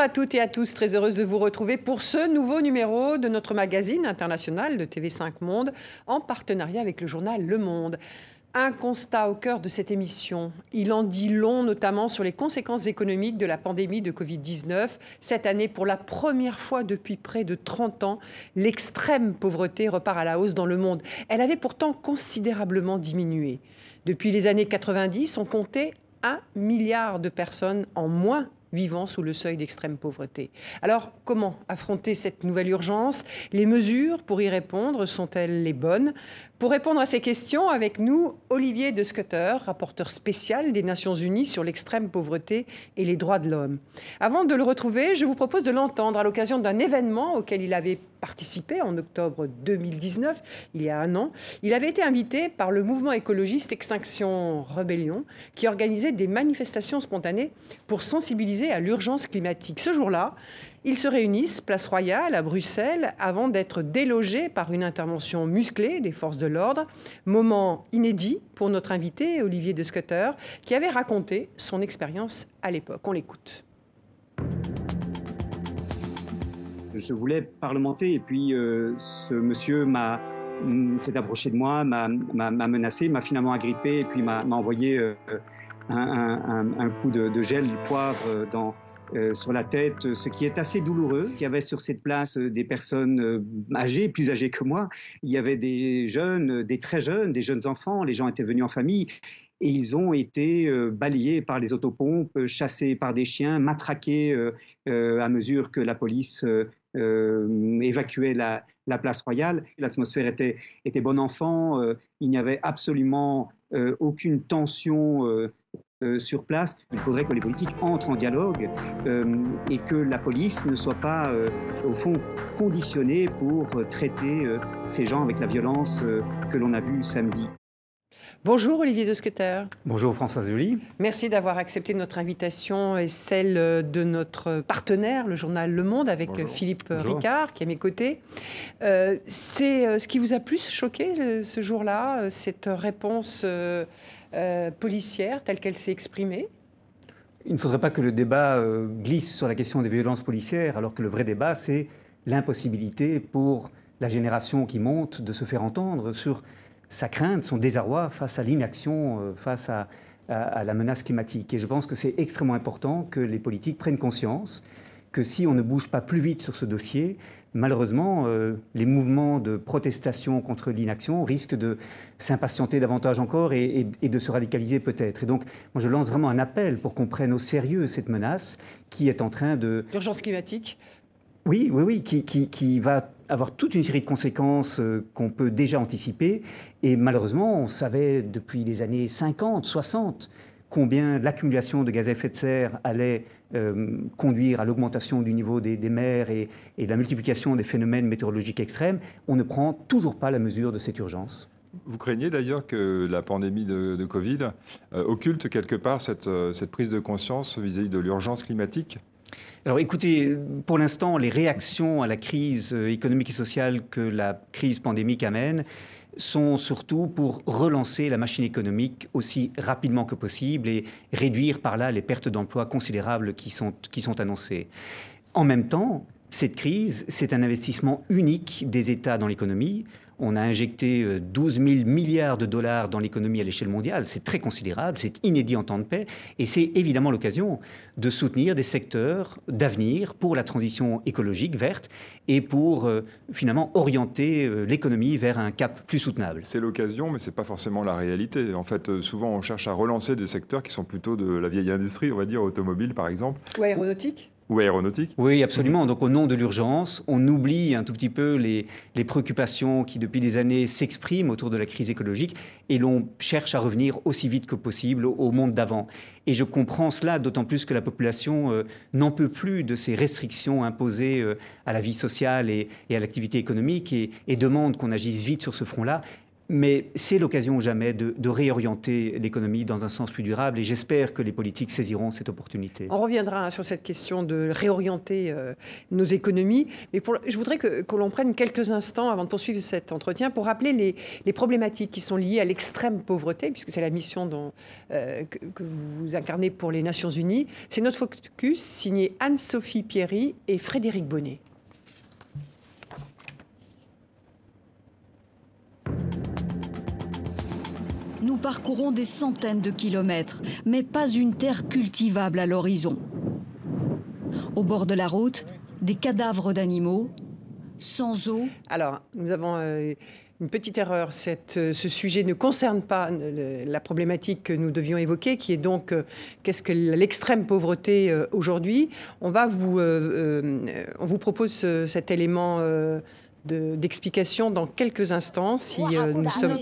À toutes et à tous, très heureuse de vous retrouver pour ce nouveau numéro de notre magazine international de TV5 Monde en partenariat avec le journal Le Monde. Un constat au cœur de cette émission. Il en dit long notamment sur les conséquences économiques de la pandémie de Covid-19. Cette année, pour la première fois depuis près de 30 ans, l'extrême pauvreté repart à la hausse dans le monde. Elle avait pourtant considérablement diminué. Depuis les années 90, on comptait un milliard de personnes en moins vivant sous le seuil d'extrême pauvreté. Alors, comment affronter cette nouvelle urgence? Les mesures pour y répondre sont-elles les bonnes? Pour répondre à ces questions, avec nous, Olivier de Scutter, rapporteur spécial des Nations Unies sur l'extrême pauvreté et les droits de l'homme. Avant de le retrouver, je vous propose de l'entendre à l'occasion d'un événement auquel il avait participé en octobre 2019, il y a un an. Il avait été invité par le mouvement écologiste Extinction Rebellion, qui organisait des manifestations spontanées pour sensibiliser à l'urgence climatique. Ce jour-là, ils se réunissent, place Royale, à Bruxelles, avant d'être délogés par une intervention musclée des forces de l'ordre. Moment inédit pour notre invité, Olivier de Scutter, qui avait raconté son expérience à l'époque. On l'écoute je voulais parlementer et puis euh, ce monsieur m'a mm, s'est approché de moi, m'a menacé, m'a finalement agrippé et puis m'a envoyé euh, un, coup de, gel, de poivre dans, euh, sur la tête, ce qui est assez douloureux. Il y avait sur cette place des personnes âgées, plus âgées que moi. Il y avait des jeunes, des très jeunes, des jeunes enfants. Les gens étaient venus en famille et ils ont été balayés par les autopompes, chassés par des chiens, matraqués à mesure que la police euh, évacuer la, place royale. L'atmosphère était, bon enfant, euh, il n'y avait absolument euh, aucune tension sur place. Il faudrait que les politiques entrent en dialogue et que la police ne soit pas, au fond, conditionnée pour traiter ces gens avec la violence que l'on a vue samedi. Bonjour Olivier de Bonjour François Zuli. Merci d'avoir accepté notre invitation et celle de notre partenaire, le journal Le Monde, avec Philippe Ricard, qui est à mes côtés. Euh, c'est euh, ce qui vous a plus choqué euh, ce jour-là, cette réponse policière telle qu'elle s'est exprimée Il ne faudrait pas que le débat glisse sur la question des violences policières, alors que le vrai débat, c'est l'impossibilité pour la génération qui monte de se faire entendre sur sa crainte, son désarroi face à l'inaction, euh, face à, la menace climatique. Et je pense que c'est extrêmement important que les politiques prennent conscience que si on ne bouge pas plus vite sur ce dossier, malheureusement, euh, les mouvements de protestation contre l'inaction risquent de s'impatienter davantage encore et, de se radicaliser peut-être. Et donc, moi, je lance vraiment un appel pour qu'on prenne au sérieux cette menace qui est en train de... L'urgence climatique Oui, oui, oui, qui, qui, qui va avoir toute une série de conséquences euh, qu'on peut déjà anticiper. Et malheureusement, on savait depuis les années 50, 60 combien l'accumulation de gaz à effet de serre allait euh, conduire à l'augmentation du niveau des, mers et, et la multiplication des phénomènes météorologiques extrêmes, on ne prend toujours pas la mesure de cette urgence. Vous craignez d'ailleurs que la pandémie de, Covid euh, occulte quelque part cette, cette prise de conscience vis à -vis de l'urgence climatique? Alors écoutez, pour l'instant, les réactions à la crise euh, économique et sociale que la crise pandémique amène sont surtout pour relancer la machine économique aussi rapidement que possible et réduire par là les pertes d'emplois considérables qui sont, qui sont annoncées. En même temps, cette crise, c'est un investissement unique des États dans l'économie. On a injecté 12 euh, 000 milliards de dollars dans l'économie à l'échelle mondiale. C'est très considérable, c'est inédit en temps de paix. Et c'est évidemment l'occasion de soutenir des secteurs d'avenir pour la transition écologique verte et pour euh, finalement orienter euh, l'économie vers un cap plus soutenable. C'est l'occasion, mais ce n'est pas forcément la réalité. En fait, souvent, on cherche à relancer des secteurs qui sont plutôt de la vieille industrie, on va dire automobile par exemple. Ou aéronautique ou aéronautique Oui, absolument. Donc au nom de l'urgence, on oublie un tout petit peu les, préoccupations qui depuis des années s'expriment autour de la crise écologique et l'on cherche à revenir aussi vite que possible au monde d'avant. Et je comprends cela d'autant plus que la population euh, n'en peut plus de ces restrictions imposées euh, à la vie sociale et, à l'activité économique et demande qu'on agisse vite sur ce front-là Mais c'est l'occasion ou jamais de, réorienter l'économie dans un sens plus durable et j'espère que les politiques saisiront cette opportunité. On reviendra hein, sur cette question de réorienter euh, nos économies. Mais je voudrais que, l'on prenne quelques instants avant de poursuivre cet entretien pour rappeler les, problématiques qui sont liées à l'extrême pauvreté, puisque c'est la mission euh, que, que, vous incarnez pour les Nations Unies. C'est notre focus signé Anne-Sophie Pierry et Frédéric Bonnet. Nous parcourons des centaines de kilomètres, mais pas une terre cultivable à l'horizon. Au bord de la route, des cadavres d'animaux, sans eau. Alors, nous avons euh, une petite erreur. Euh, ce sujet ne concerne pas euh, la problématique que nous devions évoquer, qui est donc qu'est-ce que l'extrême pauvreté aujourd'hui. On va vous, on vous propose cet élément d'explication dans quelques instants si euh, nous sommes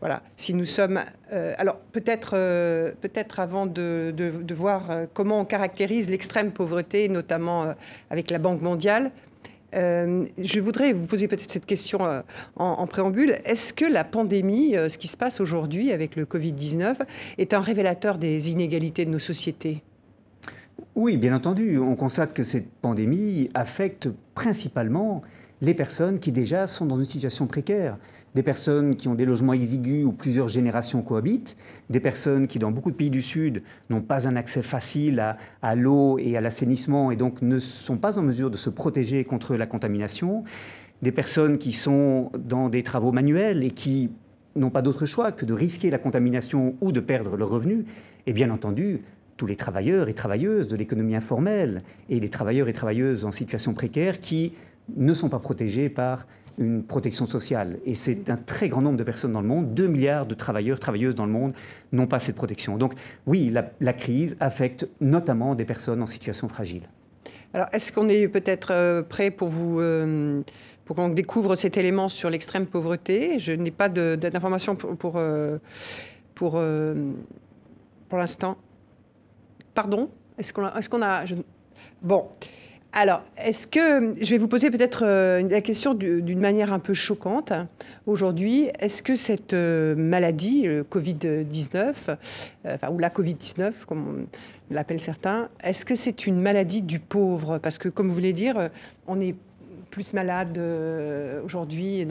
voilà si nous sommes euh, alors peut-être euh, peut-être avant de, de, voir comment on caractérise l'extrême pauvreté notamment avec la Banque mondiale je voudrais vous poser peut-être cette question en, préambule. Est-ce que la pandémie, ce qui se passe aujourd'hui avec le Covid-19, est un révélateur des inégalités de nos sociétés? Oui, bien entendu. On constate que cette pandémie affecte principalement les personnes qui déjà sont dans une situation précaire, des personnes qui ont des logements exigus où plusieurs générations cohabitent, des personnes qui, dans beaucoup de pays du Sud, n'ont pas un accès facile à, l'eau et à l'assainissement et donc ne sont pas en mesure de se protéger contre la contamination, des personnes qui sont dans des travaux manuels et qui n'ont pas d'autre choix que de risquer la contamination ou de perdre leur revenu, et bien entendu, tous les travailleurs et travailleuses de l'économie informelle et les travailleurs et travailleuses en situation précaire qui ne sont pas protégés par une protection sociale. Et c'est un très grand nombre de personnes dans le monde, 2 milliards de travailleurs, travailleuses dans le monde n'ont pas cette protection. Donc oui, la, crise affecte notamment des personnes en situation fragile. Alors est-ce qu'on est, peut-être euh, prêt pour vous... Euh, pour qu'on découvre cet élément sur l'extrême pauvreté? Je n'ai pas d'informations pour, pour, euh, pour, l'instant. Pardon? Est-ce qu'on a Bon. Alors, est-ce que, je vais vous poser peut-être euh, la question d'une manière un peu choquante. Aujourd'hui, est-ce que cette euh, maladie, le Covid-19, euh, ou la Covid-19, comme on l'appelle certains, est-ce que c'est une maladie du pauvre? Parce que, comme vous voulez dire, on est plus malade euh, aujourd'hui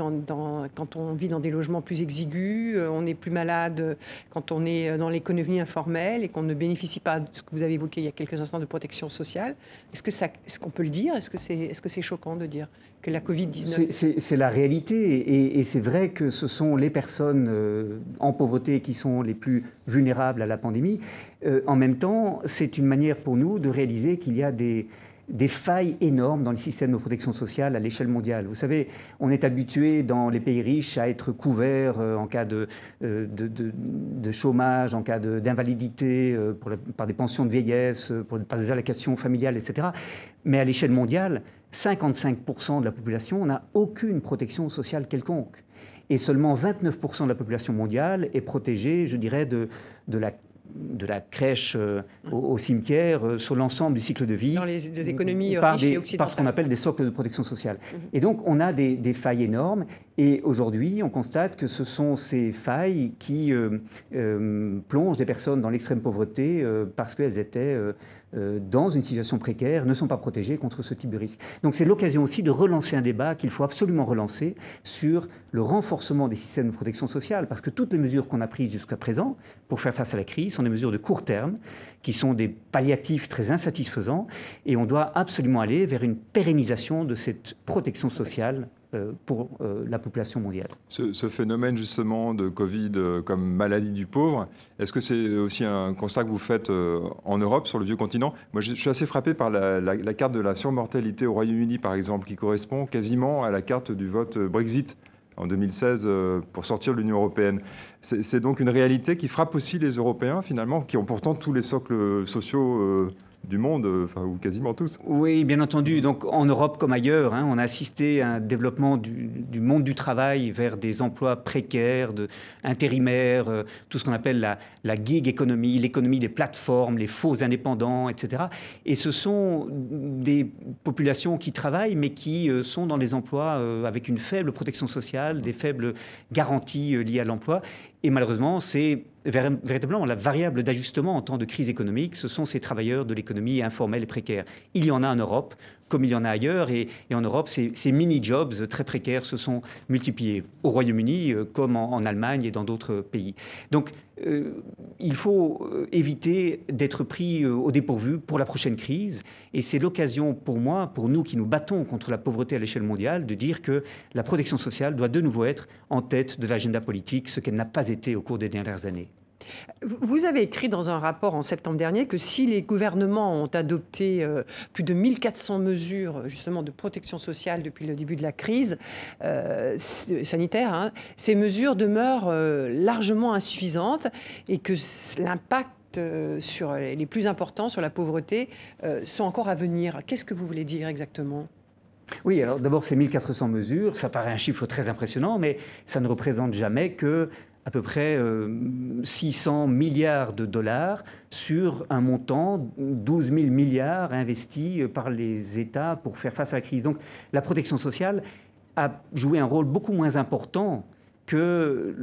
quand on vit dans des logements plus exigus, euh, on est plus malade quand on est dans l'économie informelle et qu'on ne bénéficie pas de ce que vous avez évoqué il y a quelques instants de protection sociale. Est-ce que est-ce qu'on peut le dire? Est-ce que c'est, est-ce choquant de dire que la Covid 19 c'est, la réalité et, c'est vrai que ce sont les personnes euh, en pauvreté qui sont les plus vulnérables à la pandémie. en même temps, c'est une manière pour nous de réaliser qu'il y a des des failles énormes dans le système de protection sociale à l'échelle mondiale. Vous savez, on est habitué dans les pays riches à être couvert euh, en cas de, euh, de, chômage, en cas d'invalidité, euh, par des pensions de vieillesse, par des allocations familiales, etc. Mais à l'échelle mondiale, 55% de la population n'a aucune protection sociale quelconque. Et seulement 29% de la population mondiale est protégée, je dirais, de la de la crèche euh, au, cimetière euh, sur l'ensemble du cycle de vie. Dans les, économies par, riches et par ce qu'on appelle des socles de protection sociale. Mhm. Et donc, on a des, failles énormes. Et aujourd'hui, on constate que ce sont ces failles qui euh, plongent des personnes dans l'extrême pauvreté parce qu'elles étaient euh, dans une situation précaire ne sont pas protégés contre ce type de risque. Donc c'est l'occasion aussi de relancer un débat qu'il faut absolument relancer sur le renforcement des systèmes de protection sociale, parce que toutes les mesures qu'on a prises jusqu'à présent pour faire face à la crise sont des mesures de court terme, qui sont des palliatifs très insatisfaisants, et on doit absolument aller vers une pérennisation de cette protection sociale euh, pour euh, la population mondiale. Ce, phénomène justement de Covid euh, comme maladie du pauvre, est-ce que c'est aussi un constat que vous faites en Europe, sur le vieux continent? Moi, je suis assez frappé par la, carte de la surmortalité au Royaume-Uni, par exemple, qui correspond quasiment à la carte du vote Brexit en 2016 pour sortir de l'Union européenne. C'est donc une réalité qui frappe aussi les Européens, finalement, qui ont pourtant tous les socles sociaux du monde, enfin, ou quasiment tous. Oui, bien entendu. Donc en Europe comme ailleurs, hein, on a assisté à un développement du, monde du travail vers des emplois précaires, de, intérimaires, tout ce qu'on appelle la, la gig économie, l'économie des plateformes, les faux indépendants, etc. Et ce sont des populations qui travaillent, mais qui sont dans des emplois avec une faible protection sociale, des faibles garanties liées à l'emploi. Et malheureusement, c'est véritablement la variable d'ajustement en temps de crise économique, ce sont ces travailleurs de l'économie informelle et précaire. Il y en a en Europe, comme il y en a ailleurs, et, en Europe, ces, mini-jobs très précaires se sont multipliés, au Royaume-Uni euh, comme en, Allemagne et dans d'autres pays. Donc, euh, il faut euh, éviter d'être pris au dépourvu pour la prochaine crise, et c'est l'occasion pour moi, pour nous qui nous battons contre la pauvreté à l'échelle mondiale, de dire que la protection sociale doit de nouveau être en tête de l'agenda politique, ce qu'elle n'a pas été au cours des dernières années. Vous avez écrit dans un rapport en septembre dernier que si les gouvernements ont adopté euh, plus de 1400 mesures justement de protection sociale depuis le début de la crise euh, sanitaire, hein, ces mesures demeurent euh, largement insuffisantes et que l'impact sur les plus importants sur la pauvreté sont encore à venir. Qu'est-ce que vous voulez dire exactement? Oui, alors d'abord, ces 1400 mesures, ça paraît un chiffre très impressionnant, mais ça ne représente jamais que à peu près 600 euh, milliards de dollars sur un montant 12 000 milliards investis euh, par les États pour faire face à la crise. Donc la protection sociale a joué un rôle beaucoup moins important que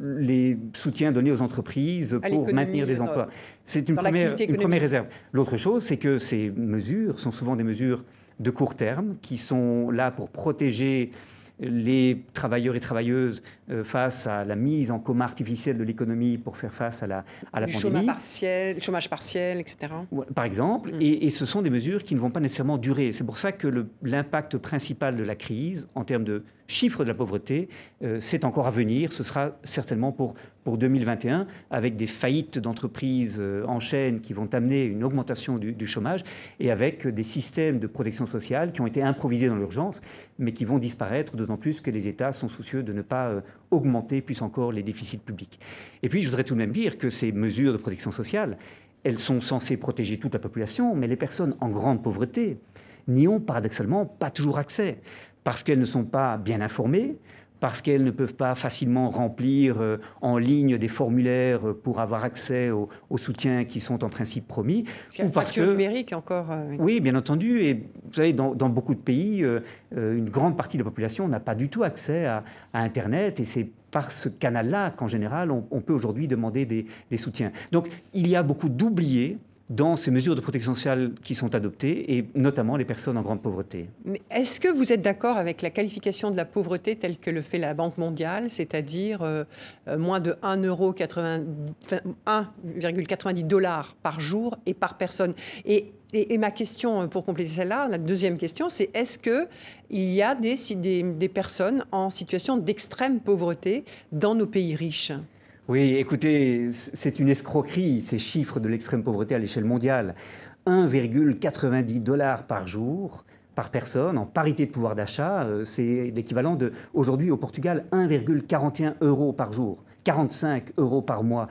les soutiens donnés aux entreprises pour maintenir des emplois. C'est une, une première réserve. L'autre chose, c'est que ces mesures sont souvent des mesures de court terme qui sont là pour protéger les travailleurs et travailleuses euh, face à la mise en coma artificielle de l'économie pour faire face à la, à la pandémie. Chômage partiel, chômage partiel, etc. Par exemple, mm. et, ce sont des mesures qui ne vont pas nécessairement durer. C'est pour ça que l'impact principal de la crise, en termes de chiffre de la pauvreté, euh, c'est encore à venir. Ce sera certainement pour, pour 2021, avec des faillites d'entreprises euh, en chaîne qui vont amener une augmentation du, chômage et avec des systèmes de protection sociale qui ont été improvisés dans l'urgence, mais qui vont disparaître, d'autant plus que les États sont soucieux de ne pas euh, augmenter plus encore les déficits publics. Et puis, je voudrais tout de même dire que ces mesures de protection sociale, elles sont censées protéger toute la population, mais les personnes en grande pauvreté n'y ont paradoxalement pas toujours accès parce qu'elles ne sont pas bien informées, parce qu'elles ne peuvent pas facilement remplir euh, en ligne des formulaires pour avoir accès aux, soutiens qui sont en principe promis. ou parce que numérique encore. Euh, oui, bien entendu. Et vous savez, dans, beaucoup de pays, euh, une grande partie de la population n'a pas du tout accès à, Internet et c'est par ce canal-là qu'en général, on, peut aujourd'hui demander des, des soutiens. Donc, il y a beaucoup d'oubliés dans ces mesures de protection sociale qui sont adoptées, et notamment les personnes en grande pauvreté. Est-ce que vous êtes d'accord avec la qualification de la pauvreté telle que le fait la Banque mondiale, c'est-à-dire euh, euh, moins de 1,90 dollars par jour et par personne? Et, ma question, euh, pour compléter celle-là, la deuxième question, c'est est-ce qu'il y a des personnes en situation d'extrême pauvreté dans nos pays riches? Oui, écoutez, c'est une escroquerie, ces chiffres de l'extrême pauvreté à l'échelle mondiale. 1,90 dollars par jour par personne en parité de pouvoir d'achat, euh, c'est l'équivalent de, aujourd'hui au Portugal, 1,41 euros par jour. 45 euros par mois.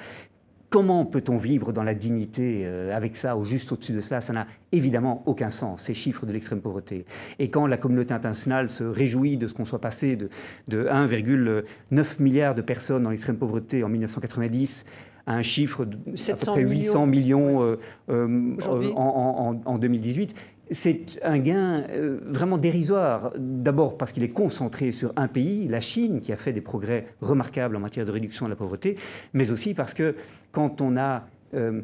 Comment peut-on vivre dans la dignité euh, avec ça ou juste au-dessus de cela? Ça n'a évidemment aucun sens, ces chiffres de l'extrême pauvreté. Et quand la communauté internationale se réjouit de ce qu'on soit passé de, 1,9 milliard de personnes dans l'extrême pauvreté en 1990 à un chiffre de à peu près 800 millions, euh, euh, en, en, 2018, c'est un gain euh, vraiment dérisoire. D'abord parce qu'il est concentré sur un pays, la Chine, qui a fait des progrès remarquables en matière de réduction de la pauvreté, mais aussi parce que quand on a euh,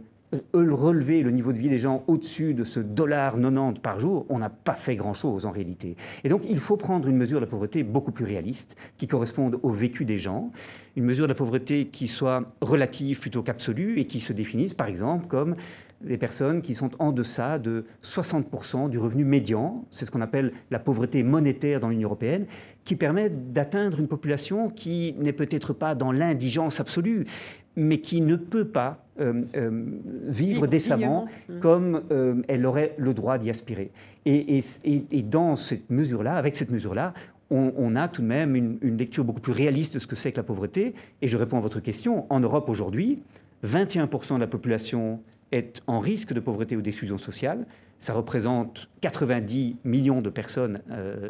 relevé le niveau de vie des gens au-dessus de ce dollar 90 par jour, on n'a pas fait grand-chose en réalité. Et donc il faut prendre une mesure de la pauvreté beaucoup plus réaliste, qui corresponde au vécu des gens, une mesure de la pauvreté qui soit relative plutôt qu'absolue et qui se définisse par exemple comme les personnes qui sont en deçà de 60% du revenu médian, c'est ce qu'on appelle la pauvreté monétaire dans l'Union européenne, qui permet d'atteindre une population qui n'est peut-être pas dans l'indigence absolue, mais qui ne peut pas euh, euh, vivre décemment mmh. comme euh, elle aurait le droit d'y aspirer. Et, dans cette mesure-là, avec cette mesure-là, on, a tout de même une, une lecture beaucoup plus réaliste de ce que c'est que la pauvreté. Et je réponds à votre question. En Europe aujourd'hui, 21% de la population est en risque de pauvreté ou d'exclusion sociale. Ça représente 90 millions de personnes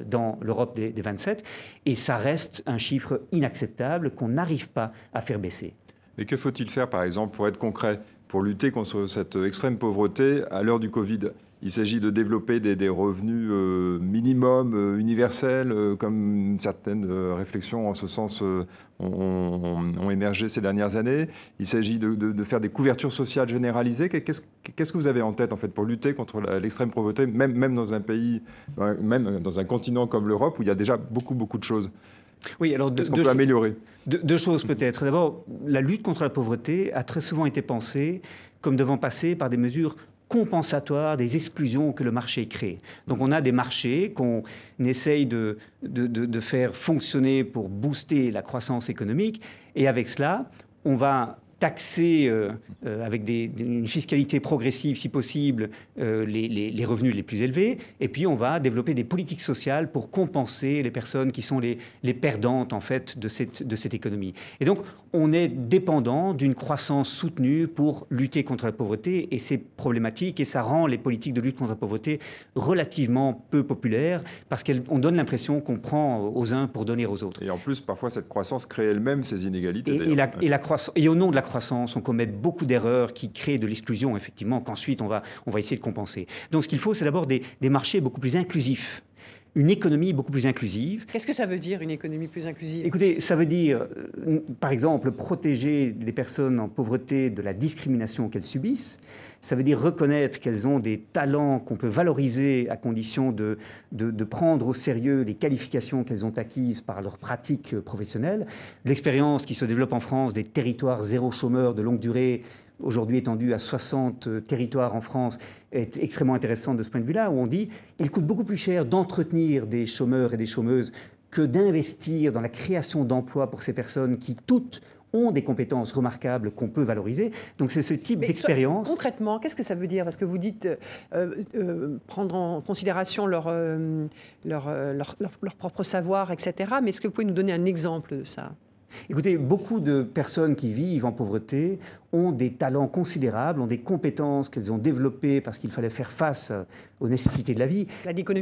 dans l'Europe des, des 27 et ça reste un chiffre inacceptable qu'on n'arrive pas à faire baisser. Mais que faut-il faire, par exemple, pour être concret, pour lutter contre cette extrême pauvreté à l'heure du Covid? Il s'agit de développer des, revenus euh, minimums euh, universels, euh, comme certaines réflexions en ce sens ont, émergé ces dernières années. Il s'agit de, faire des couvertures sociales généralisées. Qu'est-ce, que vous avez en tête en fait pour lutter contre l'extrême pauvreté, même, même dans un pays, même dans un continent comme l'Europe où il y a déjà beaucoup beaucoup de choses? Oui, alors améliorer deux, choses peut-être. D'abord, la lutte contre la pauvreté a très souvent été pensée comme devant passer par des mesures compensatoires des exclusions que le marché crée. Donc on a des marchés qu'on essaye de, de, de, faire fonctionner pour booster la croissance économique, et avec cela, on va taxer euh, euh, avec une fiscalité progressive, si possible, euh, les, revenus les plus élevés. Et puis, on va développer des politiques sociales pour compenser les personnes qui sont les, perdantes, en fait, de cette, de cette économie. Et donc, on est dépendant d'une croissance soutenue pour lutter contre la pauvreté. Et c'est problématique. Et ça rend les politiques de lutte contre la pauvreté relativement peu populaires parce qu'on donne l'impression qu'on prend aux uns pour donner aux autres. Et en plus, parfois, cette croissance crée elle-même ces inégalités. Et, la, et, la croissance, et au nom de la croissance, on commet beaucoup d'erreurs qui créent de l'exclusion, effectivement, qu'ensuite on va, on va essayer de compenser. Donc ce qu'il faut, c'est d'abord des, des marchés beaucoup plus inclusifs une économie beaucoup plus inclusive. Qu'est-ce que ça veut dire, une économie plus inclusive? Écoutez, ça veut dire, euh, par exemple, protéger les personnes en pauvreté de la discrimination qu'elles subissent. Ça veut dire reconnaître qu'elles ont des talents qu'on peut valoriser à condition de, de, prendre au sérieux les qualifications qu'elles ont acquises par leur pratique professionnelle. L'expérience qui se développe en France des territoires zéro chômeur de longue durée aujourd'hui étendue à 60 territoires en France, est extrêmement intéressante de ce point de vue-là, où on dit il coûte beaucoup plus cher d'entretenir des chômeurs et des chômeuses que d'investir dans la création d'emplois pour ces personnes qui toutes ont des compétences remarquables qu'on peut valoriser. Donc c'est ce type d'expérience. Concrètement, qu'est-ce que ça veut dire? Parce que vous dites euh, euh, prendre en considération leur, euh, leur, leur, leur, propre savoir, etc. Mais est-ce que vous pouvez nous donner un exemple de ça? Écoutez, beaucoup de personnes qui vivent en pauvreté ont des talents considérables, ont des compétences qu'elles ont développées parce qu'il fallait faire face aux nécessités de la vie.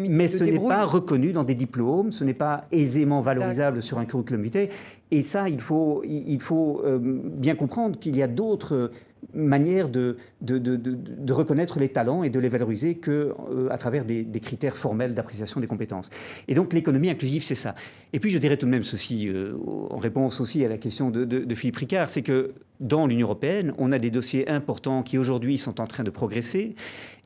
Mais ce n'est pas reconnu dans des diplômes, ce n'est pas aisément valorisable sur un curriculum vitae. Et ça, il faut, euh, bien comprendre qu'il y a d'autres manières de, reconnaître les talents et de les valoriser que euh, à travers des, des critères formels d'appréciation des compétences. Et donc l'économie inclusive, c'est ça. Et puis je dirais tout de même ceci, euh, en réponse aussi à la question de, Philippe Ricard, c'est que dans l'Union européenne, on a des dossiers importants qui aujourd'hui sont en train de progresser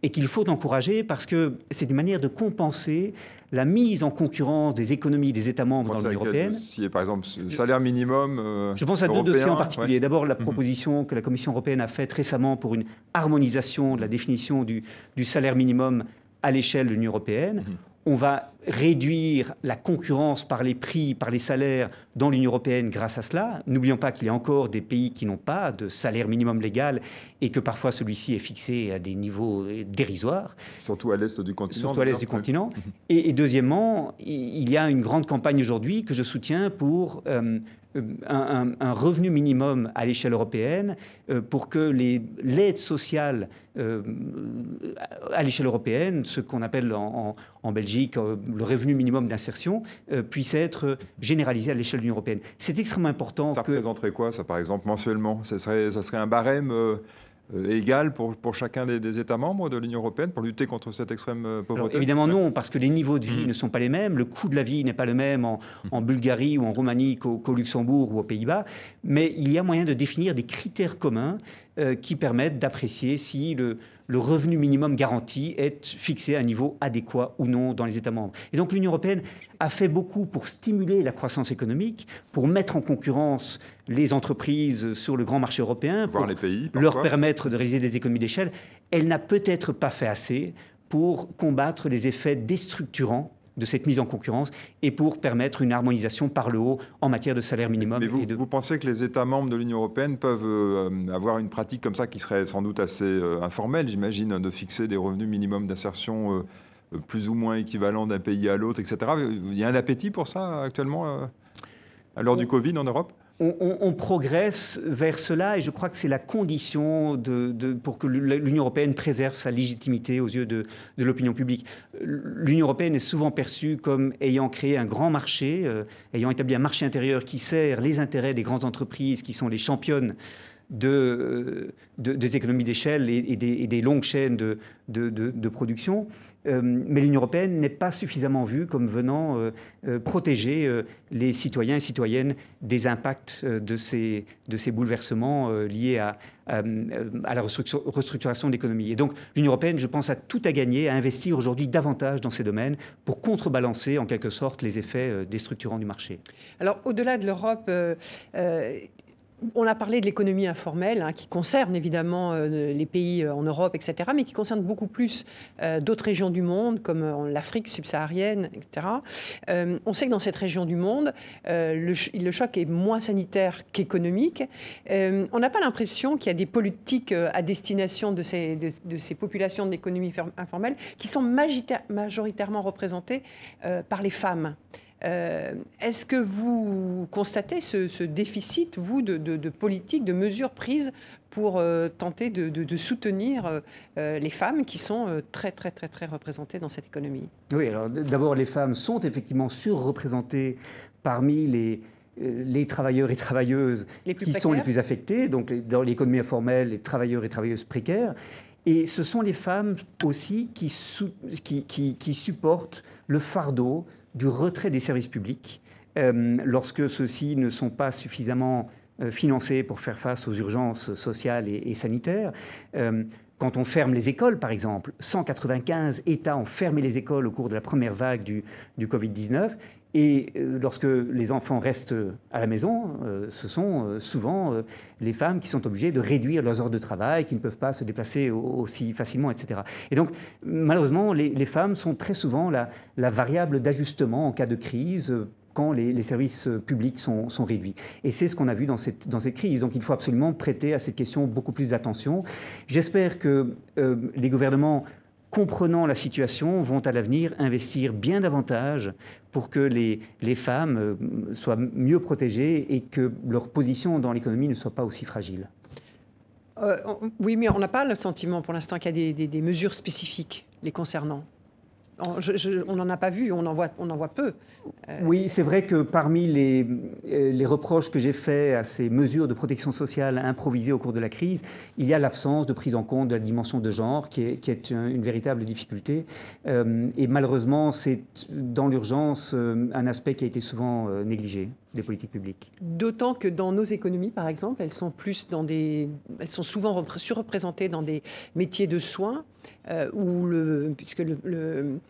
et qu'il faut encourager parce que c'est une manière de compenser la mise en concurrence des économies des États membres dans l'Union européenne. Si, par exemple, salaire minimum. Euh, je pense à deux dossiers en particulier. D'abord, la mhm. proposition que la Commission européenne a faite récemment pour une harmonisation de la définition du, du salaire minimum à l'échelle de l'Union européenne. Mhm on va réduire la concurrence par les prix, par les salaires dans l'Union européenne grâce à cela. N'oublions pas qu'il y a encore des pays qui n'ont pas de salaire minimum légal et que parfois celui-ci est fixé à des niveaux dérisoires. Surtout à l'est du continent. Surtout à l'est du continent. Et, deuxièmement, il y a une grande campagne aujourd'hui que je soutiens pour euh, un, revenu minimum à l'échelle européenne euh, pour que l'aide sociale euh, à l'échelle européenne, ce qu'on appelle en, Belgique euh, le revenu minimum d'insertion, puisse être généralisé à l'échelle de l'Union européenne. C'est extrêmement important. Ça représenterait quoi, ça, par exemple, mensuellement? Ça serait, ça serait un barème euh, égal pour, pour chacun des, États membres de l'Union européenne pour lutter contre cette extrême euh, pauvreté? Évidemment non, parce que les niveaux de vie mmh. ne sont pas les mêmes, le coût de la vie n'est pas le même en, mmh. en Bulgarie ou en Roumanie qu'au Luxembourg ou aux Pays-Bas, mais il y a moyen de définir des critères communs euh, qui permettent d'apprécier si le, le revenu minimum garanti est fixé à un niveau adéquat ou non dans les États membres. Et donc l'Union européenne a fait beaucoup pour stimuler la croissance économique, pour mettre en concurrence les entreprises sur le grand marché européen, pour les pays, leur permettre de réaliser des économies d'échelle. Elle n'a peut-être pas fait assez pour combattre les effets déstructurants de cette mise en concurrence et pour permettre une harmonisation par le haut en matière de salaire minimum. Mais vous, vous pensez que les États membres de l'Union européenne peuvent euh, avoir une pratique comme ça qui serait sans doute assez euh, informelle, j'imagine, de fixer des revenus minimums d'insertion euh, plus ou moins équivalents d'un pays à l'autre, etc. Il y a un appétit pour ça actuellement à l'heure du Covid en Europe? On, progresse vers cela et je crois que c'est la condition de, pour que l'Union européenne préserve sa légitimité aux yeux de, l'opinion publique. L'Union européenne est souvent perçue comme ayant créé un grand marché, euh, ayant établi un marché intérieur qui sert les intérêts des grandes entreprises qui sont les championnes de, des économies d'échelle et, des, longues chaînes de, production. Euh, mais l'Union européenne n'est pas suffisamment vue comme venant euh, euh, protéger les citoyens et citoyennes des impacts de, ces, de ces bouleversements liés à, à la restructuration de l'économie. Et donc l'Union européenne, je pense, a tout à gagner à investir aujourd'hui davantage dans ces domaines pour contrebalancer en quelque sorte les effets déstructurants du marché. Alors au-delà de l'Europe, on a parlé de l'économie informelle, hein, qui concerne évidemment euh, les pays euh, en Europe, etc., mais qui concerne beaucoup plus euh, d'autres régions du monde, comme l'Afrique subsaharienne, etc. on sait que dans cette région du monde, le, choc est moins sanitaire qu'économique. on n'a pas l'impression qu'il y a des politiques à destination de ces, de, ces populations d'économie informelle qui sont majoritairement représentées par les femmes. Euh, est-ce que vous constatez ce, déficit, vous, de, de, politique, de mesures prises pour euh, tenter de, soutenir euh, les femmes qui sont très, très, très, très représentées dans cette économie? Oui, alors d'abord, les femmes sont effectivement surreprésentées parmi les, les travailleurs et travailleuses qui sont les plus affectés, donc dans l'économie informelle, les travailleurs et travailleuses précaires. Et ce sont les femmes aussi qui, qui, qui, qui supportent le fardeau du retrait des services publics euh, lorsque ceux-ci ne sont pas suffisamment euh, financés pour faire face aux urgences sociales et, sanitaires. Euh, quand on ferme les écoles, par exemple, 195 États ont fermé les écoles au cours de la première vague du, du Covid-19. Et euh, lorsque les enfants restent à la maison, euh, ce sont euh, souvent les femmes qui sont obligées de réduire leurs heures de travail, qui ne peuvent pas se déplacer aussi facilement, etc. Et donc, malheureusement, les, femmes sont très souvent la, variable d'ajustement en cas de crise quand les, services publics sont, réduits. Et c'est ce qu'on a vu dans cette, dans cette crise. Donc il faut absolument prêter à cette question beaucoup plus d'attention. J'espère que les gouvernements comprenant la situation, vont à l'avenir investir bien davantage pour que les, les, femmes euh, soient mieux protégées et que leur position dans l'économie ne soit pas aussi fragile. Euh, oui, mais on n'a pas le sentiment pour l'instant qu'il y a des, des mesures spécifiques les concernant on n'en a pas vu, on en voit, on en voit peu. Euh, oui, c'est vrai que parmi les, euh, les reproches que j'ai faits à ces mesures de protection sociale improvisées au cours de la crise, il y a l'absence de prise en compte de la dimension de genre, qui est, qui est une véritable difficulté. Euh, et malheureusement, c'est dans l'urgence un aspect qui a été souvent négligé des politiques publiques. D'autant que dans nos économies, par exemple, elles sont plus dans des, elles sont souvent surreprésentées dans des métiers de soins euh, où le, puisque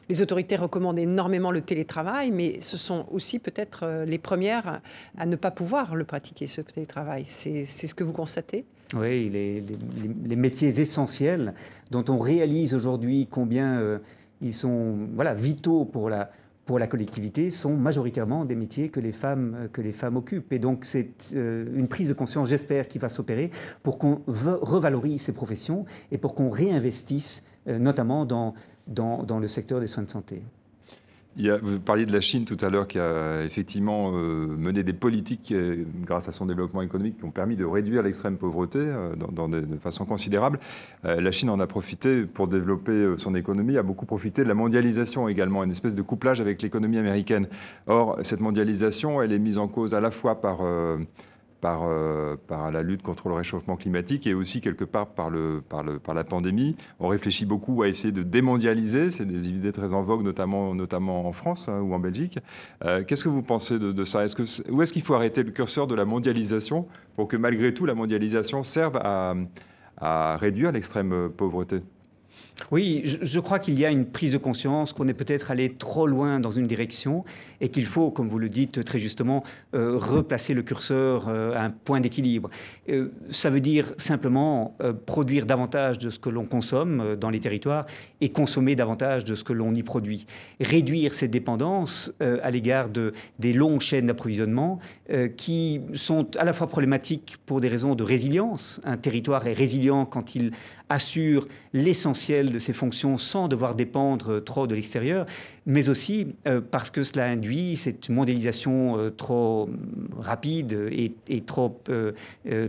les autorités recommandent énormément le télétravail, mais ce sont aussi peut-être euh, les premières à, ne pas pouvoir le pratiquer, ce télétravail. C'est ce que vous constatez? Oui, les, métiers essentiels dont on réalise aujourd'hui combien euh, ils sont voilà, vitaux pour la, pour la collectivité sont majoritairement des métiers que les femmes, que les femmes occupent. Et donc c'est une prise de conscience, j'espère, qui va s'opérer pour qu'on revalorise ces professions et pour qu'on réinvestisse euh, notamment dans, dans, le secteur des soins de santé. Vous parliez de la Chine tout à l'heure qui a effectivement euh, mené des politiques euh, grâce à son développement économique qui ont permis de réduire l'extrême pauvreté dans, de, façon considérable. la Chine en a profité pour développer son économie, a beaucoup profité de la mondialisation également, une espèce de couplage avec l'économie américaine. Or, cette mondialisation, elle est mise en cause à la fois par par, euh, par la lutte contre le réchauffement climatique et aussi quelque part par, le, par, le, par la pandémie. On réfléchit beaucoup à essayer de démondialiser, c'est des idées très en vogue, notamment, notamment en France hein, ou en Belgique. Euh, qu'est-ce que vous pensez de, ça? Est -ce Où est-ce qu'il faut arrêter le curseur de la mondialisation pour que malgré tout la mondialisation serve à réduire l'extrême pauvreté? Oui, je, crois qu'il y a une prise de conscience qu'on est peut-être allé trop loin dans une direction et qu'il faut, comme vous le dites très justement, euh, replacer le curseur euh, à un point d'équilibre. Euh, ça veut dire simplement produire davantage de ce que l'on consomme dans les territoires et consommer davantage de ce que l'on y produit. Réduire cette dépendance à l'égard de, des longues chaînes d'approvisionnement qui sont à la fois problématiques pour des raisons de résilience. Un territoire est résilient quand il assure l'essentiel de ses fonctions sans devoir dépendre trop de l'extérieur, mais aussi euh, parce que cela induit cette mondialisation euh, trop rapide et, trop, euh,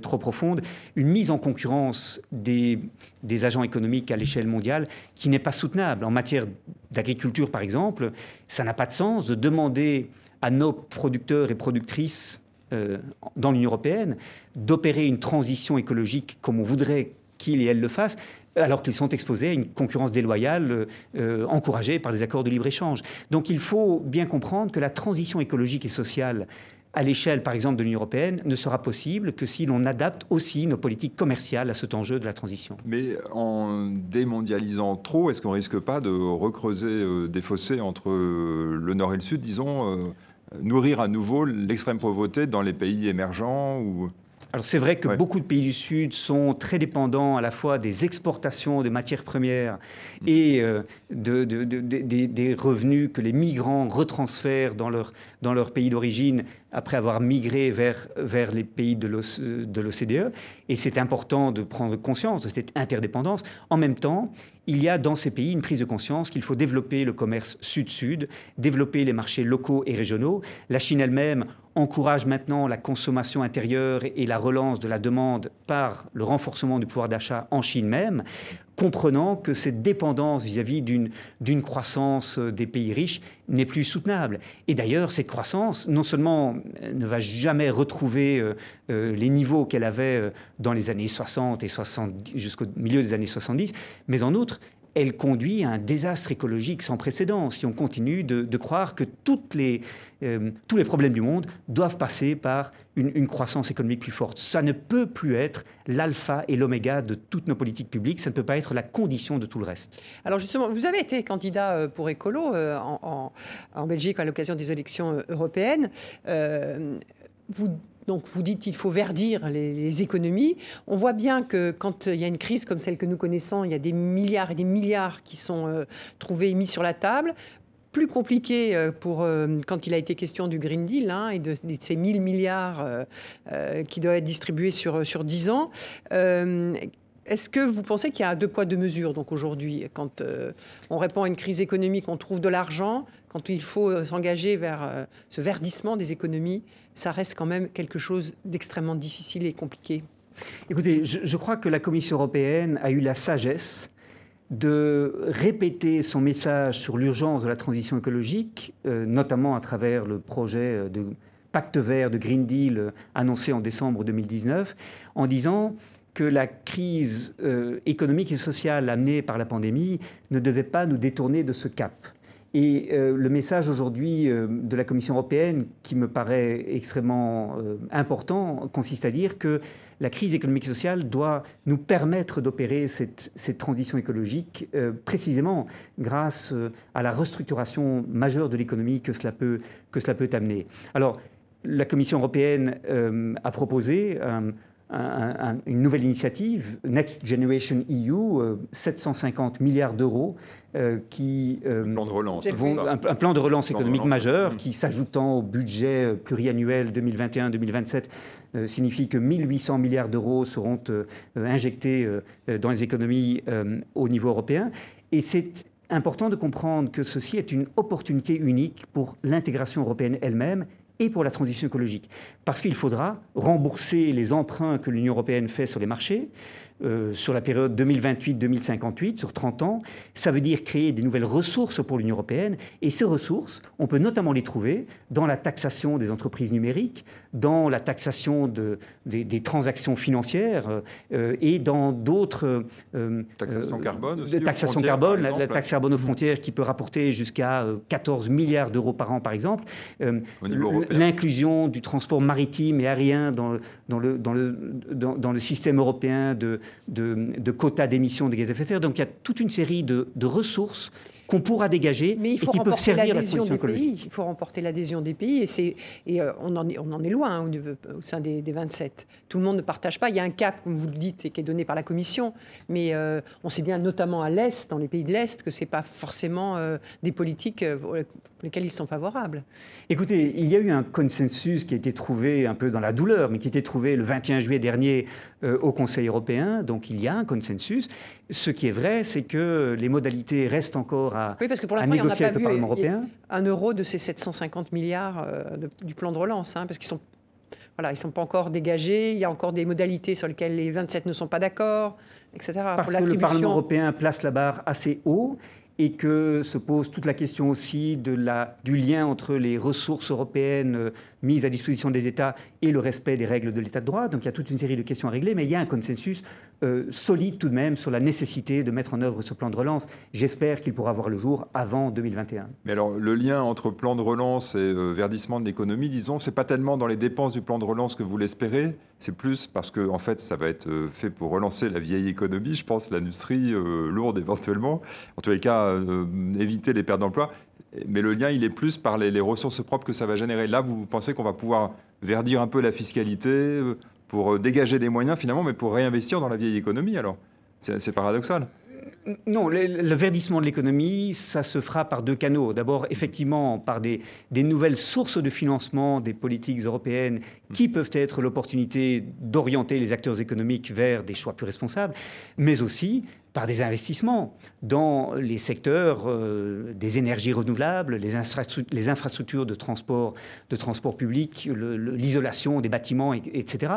trop profonde, une mise en concurrence des, des agents économiques à l'échelle mondiale qui n'est pas soutenable. En matière d'agriculture, par exemple, ça n'a pas de sens de demander à nos producteurs et productrices dans l'Union européenne d'opérer une transition écologique comme on voudrait qu'ils et elles le fassent, alors qu'ils sont exposés à une concurrence déloyale euh, encouragée par des accords de libre-échange. Donc il faut bien comprendre que la transition écologique et sociale à l'échelle, par exemple, de l'Union européenne, ne sera possible que si l'on adapte aussi nos politiques commerciales à cet enjeu de la transition. Mais en démondialisant trop, est-ce qu'on risque pas de recreuser euh, des fossés entre euh, le nord et le sud, disons, nourrir à nouveau l'extrême pauvreté dans les pays émergents ou... Alors c'est vrai que beaucoup de pays du Sud sont très dépendants à la fois des exportations de matières premières mm. et euh, de, des, revenus que les migrants retransfèrent dans leur, dans leur pays d'origine après avoir migré vers, vers les pays de l'OCDE. Et c'est important de prendre conscience de cette interdépendance. En même temps, il y a dans ces pays une prise de conscience qu'il faut développer le commerce sud-sud, développer les marchés locaux et régionaux. La Chine elle-même encourage maintenant la consommation intérieure et la relance de la demande par le renforcement du pouvoir d'achat en Chine même comprenant que cette dépendance vis-à-vis d'une croissance des pays riches n'est plus soutenable. Et d'ailleurs, cette croissance, non seulement euh, ne va jamais retrouver euh, euh, les niveaux qu'elle avait dans les années 60 et 70, jusqu'au milieu des années 70, mais en outre, elle conduit à un désastre écologique sans précédent si on continue de, croire que toutes les, euh, tous les problèmes du monde doivent passer par une, croissance économique plus forte. Ça ne peut plus être l'alpha et l'oméga de toutes nos politiques publiques, ça ne peut pas être la condition de tout le reste. Alors justement, vous avez été candidat euh, pour écolo euh, en, en, Belgique à l'occasion des élections européennes. vous donc vous dites qu'il faut verdir les, économies. On voit bien que quand il y a une crise comme celle que nous connaissons, il y a des milliards et des milliards qui sont euh, trouvés et mis sur la table plus compliqué euh, pour, euh, quand il a été question du Green Deal hein, et de, ces 1000 milliards qui doivent être distribués sur, sur 10 ans. Est-ce que vous pensez qu'il y a deux poids, deux mesures donc aujourd'hui Quand on répond à une crise économique, on trouve de l'argent. Quand il faut s'engager vers ce verdissement des économies, ça reste quand même quelque chose d'extrêmement difficile et compliqué. Écoutez, je, crois que la Commission européenne a eu la sagesse de répéter son message sur l'urgence de la transition écologique, euh, notamment à travers le projet de pacte vert de Green Deal euh, annoncé en décembre 2019, en disant que la crise euh, économique et sociale amenée par la pandémie ne devait pas nous détourner de ce cap. Et euh, le message aujourd'hui euh, de la Commission européenne, qui me paraît extrêmement euh, important, consiste à dire que la crise économique et sociale doit nous permettre d'opérer cette, transition écologique précisément grâce à la restructuration majeure de l'économie que cela peut, que cela peut amener. Alors, la Commission européenne a proposé une nouvelle initiative, Next Generation EU, 750 milliards d'euros euh, qui un plan de relance, un, plan de relance économique majeur qui s'ajoutant au budget euh, pluriannuel 2021-2027 euh, signifie que 1800 milliards d'euros seront injectés dans les économies au niveau européen. Et c'est important de comprendre que ceci est une opportunité unique pour l'intégration européenne elle-même et pour la transition écologique. Parce qu'il faudra rembourser les emprunts que l'Union européenne fait sur les marchés, euh, sur la période 2028-2058, sur 30 ans. Ça veut dire créer des nouvelles ressources pour l'Union européenne. Et ces ressources, on peut notamment les trouver dans la taxation des entreprises numériques, dans la taxation de, des, transactions financières euh, et dans d'autres... Euh, taxation carbone aussi Taxation carbone, la, taxe carbone aux frontières qui peut rapporter jusqu'à 14 milliards d'euros par an, par exemple. L'inclusion du transport maritime et aérien dans, dans, le, dans, le, dans le système européen de, de, quotas d'émissions de gaz à effet de serre. Donc il y a toute une série de, ressources qu'on pourra dégager Mais il et faut qui peuvent servir la l'adhésion transition des écologique. pays. Il faut remporter l'adhésion des pays et, c'est, et euh, on, en est, on en est loin au, niveau- au sein des, des 27. Tout le monde ne partage pas. Il y a un cap, comme vous le dites, et qui est donné par la Commission. Mais euh, on sait bien, notamment à l'Est, dans les pays de l'Est, que ce n'est pas forcément euh, des politiques pour lesquelles ils sont favorables. Écoutez, il y a eu un consensus qui a été trouvé un peu dans la douleur, mais qui a été trouvé le 21 juillet dernier euh, au Conseil européen. Donc il y a un consensus. Ce qui est vrai, c'est que les modalités restent encore Oui, parce que pour à l'instant, il n'y en a négocier pas avec le Parlement européen. un euro de ces 750 milliards euh, de- du plan de relance, hein, parce qu'ils sont, voilà, ils sont pas encore dégagés. Il y a encore des modalités sur lesquelles les 27 ne sont pas d'accord, etc. Parce que le Parlement européen place la barre assez haut et que se pose toute la question aussi de la, du lien entre les ressources européennes mises à disposition des États et le respect des règles de l'État de droit. Donc il y a toute une série de questions à régler, mais il y a un consensus euh, solide tout de même sur la nécessité de mettre en œuvre ce plan de relance. J'espère qu'il pourra voir le jour avant 2021. Mais alors, le lien entre plan de relance et euh, verdissement de l'économie, disons, c'est pas tellement dans les dépenses du plan de relance que vous l'espérez, c'est plus parce que, en fait, ça va être euh, fait pour relancer la vieille économie, je pense, l'industrie lourde éventuellement. En tous les cas, éviter les pertes d'emplois. Mais le lien, il est plus par les, les ressources propres que ça va générer. Là, vous pensez qu'on va pouvoir verdir un peu la fiscalité euh, pour euh, dégager des moyens, finalement, mais pour réinvestir dans la vieille économie, alors? C'est c'est paradoxal. Non, le, le verdissement de l'économie, ça se fera par deux canaux. D'abord, effectivement, par des, des nouvelles sources de financement des politiques européennes qui peuvent être l'opportunité d'orienter les acteurs économiques vers des choix plus responsables, mais aussi par des investissements dans les secteurs euh, des énergies renouvelables, les, infrastru- les infrastructures de transport, de transport public, l'isolation des bâtiments, et- etc.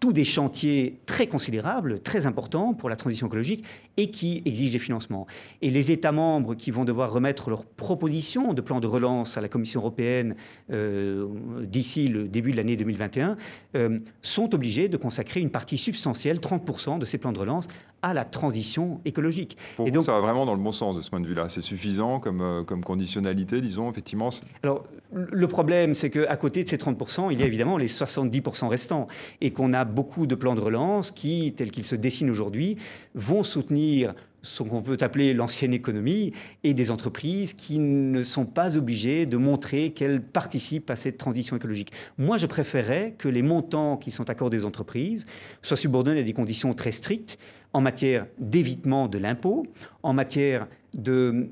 Tous des chantiers très considérables, très importants pour la transition écologique et qui exigent des financements. Et les États membres qui vont devoir remettre leurs propositions de plan de relance à la Commission européenne euh, d'ici le début de l'année 2021 euh, sont obligés de consacrer une partie substantielle, 30% de ces plans de relance, à la transition écologique. Pour Et vous, donc- ça va vraiment dans le bon sens de ce point de vue-là. C'est suffisant comme, euh, comme conditionnalité, disons, effectivement. Alors, le problème, c'est qu'à côté de ces 30%, il y a évidemment les 70% restants. Et qu'on a beaucoup de plans de relance qui, tels qu'ils se dessinent aujourd'hui, vont soutenir ce qu'on peut appeler l'ancienne économie et des entreprises qui ne sont pas obligées de montrer qu'elles participent à cette transition écologique. Moi, je préférerais que les montants qui sont accordés aux entreprises soient subordonnés à des conditions très strictes en matière d'évitement de l'impôt, en matière euh,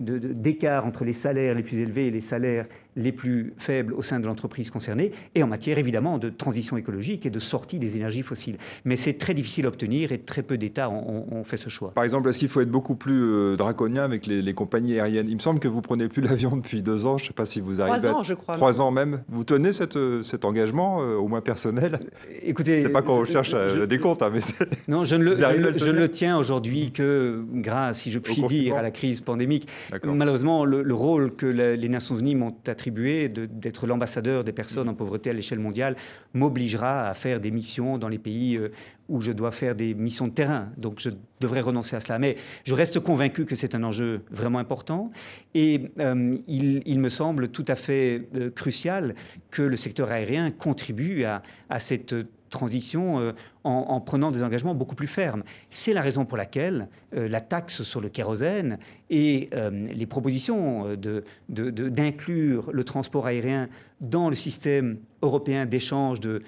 d'écart entre les salaires les plus élevés et les salaires les plus faibles au sein de l'entreprise concernée, et en matière évidemment de transition écologique et de sortie des énergies fossiles. Mais c'est très difficile à obtenir et très peu d'États ont, ont- ont fait ce choix. Par exemple, est-ce qu'il faut être beaucoup plus euh, draconien avec les, les compagnies aériennes? Il me semble que vous prenez plus l'avion depuis deux ans. Je ne sais pas si vous arrivez Trois à... ans, je crois. Trois ans même. Vous tenez cette, euh, cet engagement, euh, au moins personnel? Écoutez, C'est pas qu'on cherche je- à des comptes, hein, mais c'est... Non, je ne le, je le je tiens aujourd'hui que grâce, si je puis dire, à la crise pandémique. Malheureusement, le, le rôle que la- les Nations Unies m'ont attribué d'être l'ambassadeur des personnes en pauvreté à l'échelle mondiale m'obligera à faire des missions dans les pays euh, où je dois faire des missions de terrain. Donc je devrais renoncer à cela. Mais je reste convaincu que c'est un enjeu vraiment important et euh, il, me semble tout à fait euh, crucial que le secteur aérien contribue à cette transition euh, en, en prenant des engagements beaucoup plus fermes. C'est la raison pour laquelle euh, la taxe sur le kérosène et euh, les propositions euh, de- de- d'inclure le transport aérien dans le système européen d'échange de,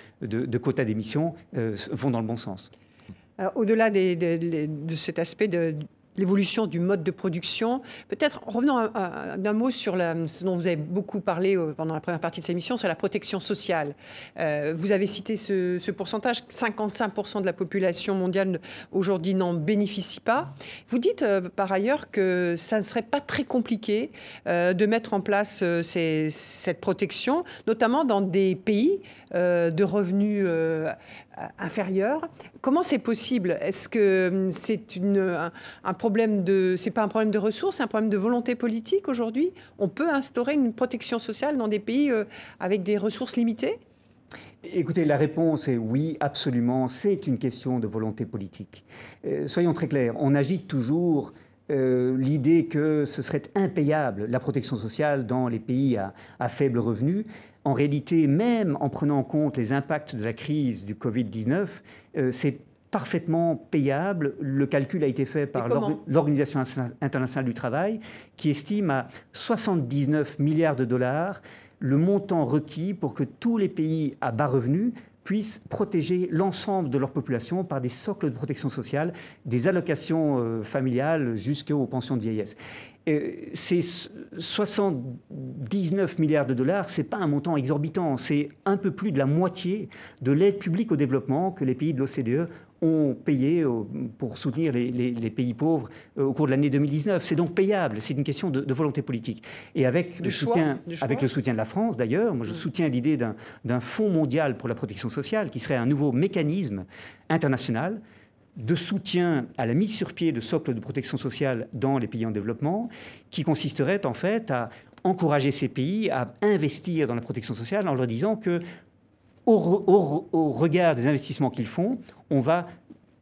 quotas d'émissions vont dans le bon sens. Au-delà de cet aspect de l'évolution du mode de production, peut-être revenons un- un- d'un mot sur ce dont vous avez beaucoup parlé euh, pendant la première partie de cette émission, c'est la protection sociale. Euh, vous avez cité ce, ce pourcentage, 55% de la population mondiale aujourd'hui n'en bénéficie pas. Vous dites euh, par ailleurs que ça ne serait pas très compliqué de mettre en place cette protection, notamment dans des pays de revenus euh, inférieurs. Comment c'est possible? Est-ce que hum, c'est un, problème de, c'est pas un problème de ressources, c'est un problème de volonté politique aujourd'hui? On peut instaurer une protection sociale dans des pays euh, avec des ressources limitées? Écoutez, la réponse est oui, absolument. C'est une question de volonté politique. Euh, soyons très clairs, on agite toujours euh, l'idée que ce serait impayable la protection sociale dans les pays à, à faible revenu. En réalité, même en prenant en compte les impacts de la crise du Covid-19, euh, c'est parfaitement payable. Le calcul a été fait par l'Organisation internationale du travail qui estime à 79 milliards de dollars le montant requis pour que tous les pays à bas revenus puissent protéger l'ensemble de leur population par des socles de protection sociale, des allocations euh, familiales jusqu'aux pensions de vieillesse. Ces 79 milliards de dollars, ce n'est pas un montant exorbitant, c'est un peu plus de la moitié de l'aide publique au développement que les pays de l'OCDE ont payé euh, pour soutenir les, pays pauvres euh, au cours de l'année 2019. C'est donc payable, c'est une question de, volonté politique. Et avec, le soutien, avec le soutien de la France, d'ailleurs, moi je mm. soutiens l'idée d'un fonds mondial pour la protection sociale qui serait un nouveau mécanisme international de soutien à la mise sur pied de socles de protection sociale dans les pays en développement, qui consisterait en fait à encourager ces pays à investir dans la protection sociale en leur disant que au, regard des investissements qu'ils font, on va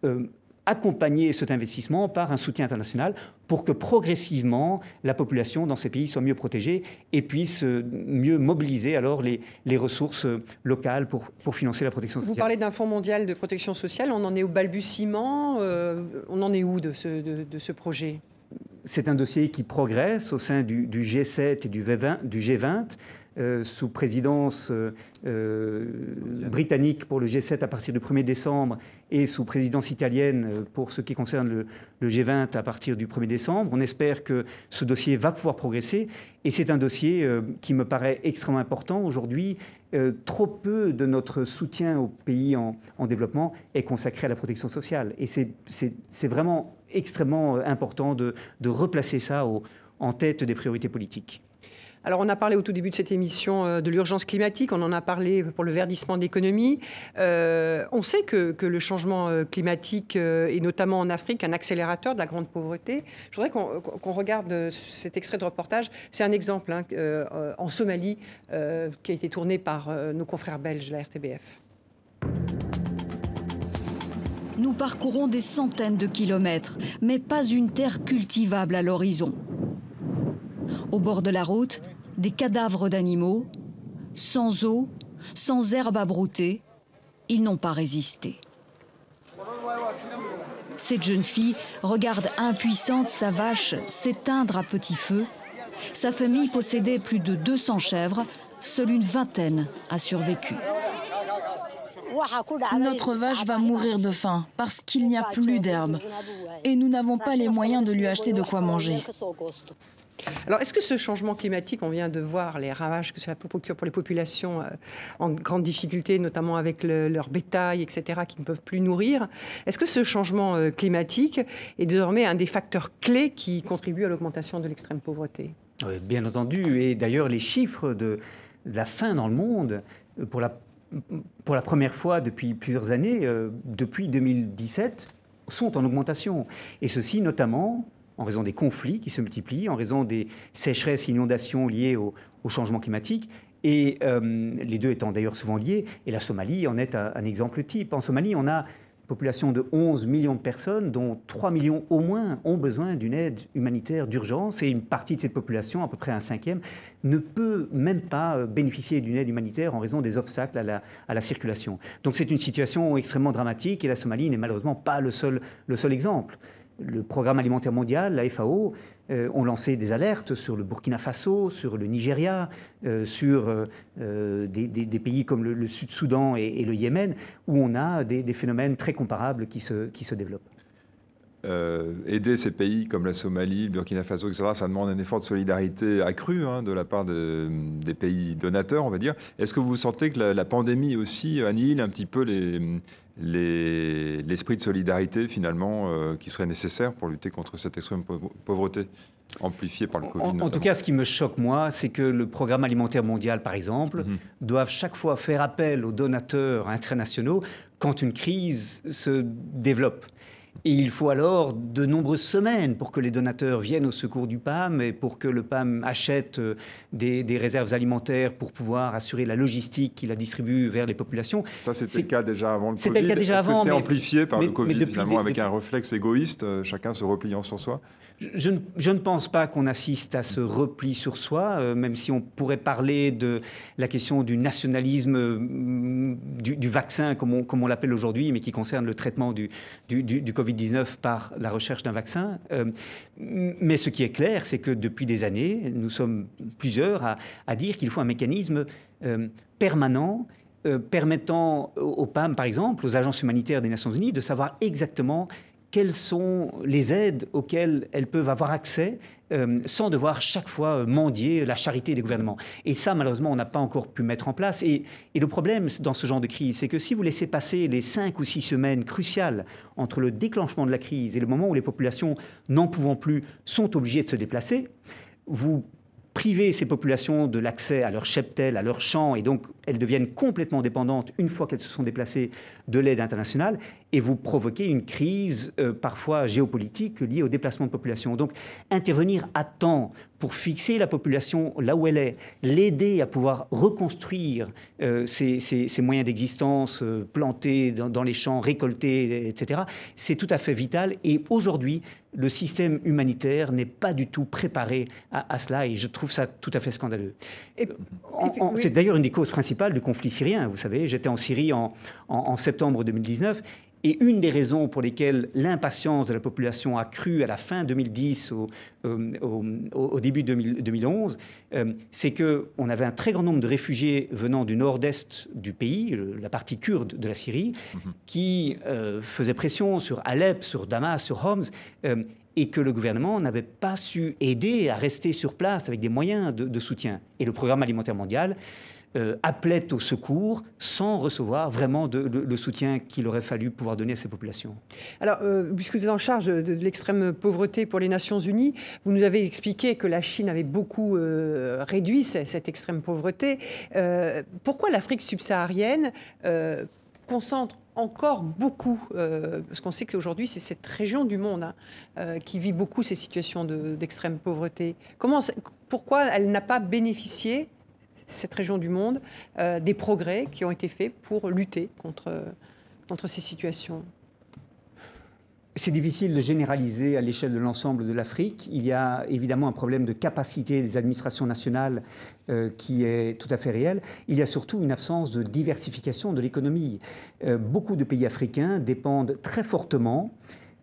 euh, accompagner cet investissement par un soutien international pour que progressivement la population dans ces pays soit mieux protégée et puisse euh, mieux mobiliser alors les, ressources euh, locales pour, pour financer la protection sociale. Vous parlez d'un fonds mondial de protection sociale, on en est au balbutiement, on en est où de ce, de, ce projet? C'est un dossier qui progresse au sein du, du G7 et du, V20, du G20. Euh, sous présidence euh, euh, britannique pour le G7 à partir du 1er décembre et sous présidence italienne pour ce qui concerne le, le, G20 à partir du 1er décembre. On espère que ce dossier va pouvoir progresser et c'est un dossier qui me paraît extrêmement important aujourd'hui. trop peu de notre soutien aux pays en, en développement est consacré à la protection sociale et c'est vraiment extrêmement important de, replacer ça en tête des priorités politiques. Alors, on a parlé au tout début de cette émission euh, de l'urgence climatique, on en a parlé pour le verdissement de. Euh, on sait que, le changement euh, climatique est notamment en Afrique un accélérateur de la grande pauvreté. Je voudrais qu'on regarde cet extrait de reportage. C'est un exemple hein, en Somalie qui a été tourné par nos confrères belges de la RTBF. Nous parcourons des centaines de kilomètres, mais pas une terre cultivable à l'horizon. Au bord de la route, des cadavres d'animaux, sans eau, sans herbe à brouter, ils n'ont pas résisté. Cette jeune fille regarde impuissante sa vache s'éteindre à petit feu. Sa famille possédait plus de 200 chèvres, seule une vingtaine a survécu. Notre vache va mourir de faim parce qu'il n'y a plus d'herbe et nous n'avons pas les moyens de lui acheter de quoi manger. Alors, est-ce que ce changement climatique, on vient de voir les ravages que cela procure pour les populations euh, en grande difficulté, notamment avec leur bétail, etc., qui ne peuvent plus nourrir, est-ce que ce changement euh, climatique est désormais un des facteurs clés qui contribuent à l'augmentation de l'extrême pauvreté? Bien entendu, et d'ailleurs les chiffres de, la faim dans le monde, euh, pour la première fois depuis plusieurs années, depuis 2017, sont en augmentation. Et ceci notamment en raison des conflits qui se multiplient, en raison des sécheresses, inondations liées au, changement climatique, et euh, les deux étant d'ailleurs souvent liés, et la Somalie en est un, exemple type. En Somalie, on a une population de 11 millions de personnes, dont 3 millions au moins ont besoin d'une aide humanitaire d'urgence, et une partie de cette population, à peu près un cinquième, ne peut même pas euh, bénéficier d'une aide humanitaire en raison des obstacles à la, circulation. Donc c'est une situation extrêmement dramatique, et la Somalie n'est malheureusement pas le seul exemple le Programme alimentaire mondial, la FAO, euh, ont lancé des alertes sur le Burkina Faso, sur le Nigeria, euh, sur euh, des, pays comme le, Sud-Soudan et, le Yémen, où on a des, phénomènes très comparables qui se, qui se développent. aider ces pays comme la Somalie, le Burkina Faso, etc., ça demande un effort de solidarité accru hein, de la part des pays donateurs, on va dire. Est-ce que vous sentez que la, la pandémie aussi annihile un petit peu les, l'esprit de solidarité finalement euh, qui serait nécessaire pour lutter contre cette extrême pauvreté amplifiée par le Covid. En, tout cas, ce qui me choque, moi, c'est que le Programme alimentaire mondial, par exemple, mm doive chaque fois faire appel aux donateurs internationaux quand une crise se développe. Et il faut alors de nombreuses semaines pour que les donateurs viennent au secours du PAM et pour que le PAM achète euh, des, des réserves alimentaires pour pouvoir assurer la logistique qui la distribue vers les populations. Ça, c'était le cas déjà avant le Covid. C'était le cas déjà avant. C'est amplifié par le Covid, finalement, avec un réflexe égoïste, euh, chacun se repliant sur soi? Je, ne pense pas qu'on assiste à ce repli sur soi, euh, même si on pourrait parler de la question du nationalisme euh, du, vaccin, comme on, l'appelle aujourd'hui, mais qui concerne le traitement du, du, du Covid-19 par la recherche d'un vaccin. Euh, mais ce qui est clair, c'est que depuis des années, nous sommes plusieurs à, à dire qu'il faut un mécanisme permanent permettant aux PAM, par exemple, aux agences humanitaires des Nations Unies, de savoir exactement quelles sont les aides auxquelles elles peuvent avoir accès euh, sans devoir chaque fois euh, mendier la charité des gouvernements. Et ça, malheureusement, on n'a pas encore pu mettre en place. Et, le problème dans ce genre de crise, c'est que si vous laissez passer les cinq ou six semaines cruciales entre le déclenchement de la crise et le moment où les populations, n'en pouvant plus, sont obligées de se déplacer, vous priver ces populations de l'accès à leur cheptel, à leurs champs, et donc elles deviennent complètement dépendantes une fois qu'elles se sont déplacées de l'aide internationale, et vous provoquez une crise euh, parfois géopolitique liée au déplacement de population. Donc intervenir à temps pour fixer la population là où elle est, l'aider à pouvoir reconstruire euh, ses, ses, ses, moyens d'existence, euh, planter dans, dans, les champs, récolter, etc., c'est tout à fait vital. Et aujourd'hui, le système humanitaire n'est pas du tout préparé à, à, cela, et je trouve ça tout à fait scandaleux. Oui. C'est d'ailleurs une des causes principales du conflit syrien. Vous savez, j'étais en Syrie en, en, en septembre 2019 et une des raisons pour lesquelles l'impatience de la population a cru à la fin 2010, au, euh, au, au début 2000, 2011, euh, c'est qu'on avait un très grand nombre de réfugiés venant du nord-est du pays, la partie kurde de la Syrie, -hmm. qui euh, faisait pression sur Alep, sur Damas, sur Homs, euh, et que le gouvernement n'avait pas su aider à rester sur place avec des moyens de, de soutien. Et le programme alimentaire mondial euh, appelait au secours sans recevoir vraiment le soutien qu'il aurait fallu pouvoir donner à ces populations. Alors, euh, puisque vous êtes en charge de, l'extrême pauvreté pour les Nations Unies, vous nous avez expliqué que la Chine avait beaucoup euh, réduit cette, extrême pauvreté. Euh, pourquoi l'Afrique subsaharienne concentre encore beaucoup, parce qu'on sait qu'aujourd'hui c'est cette région du monde hein, qui vit beaucoup ces situations d'extrême de, pauvreté. Comment, pourquoi elle n'a pas bénéficié cette région du monde, euh, des progrès qui ont été faits pour lutter contre, contre ces situations c'est difficile de généraliser à l'échelle de l'ensemble de l'Afrique. Il y a évidemment un problème de capacité des administrations nationales euh, qui est tout à fait réel. Il y a surtout une absence de diversification de l'économie. Euh, beaucoup de pays africains dépendent très fortement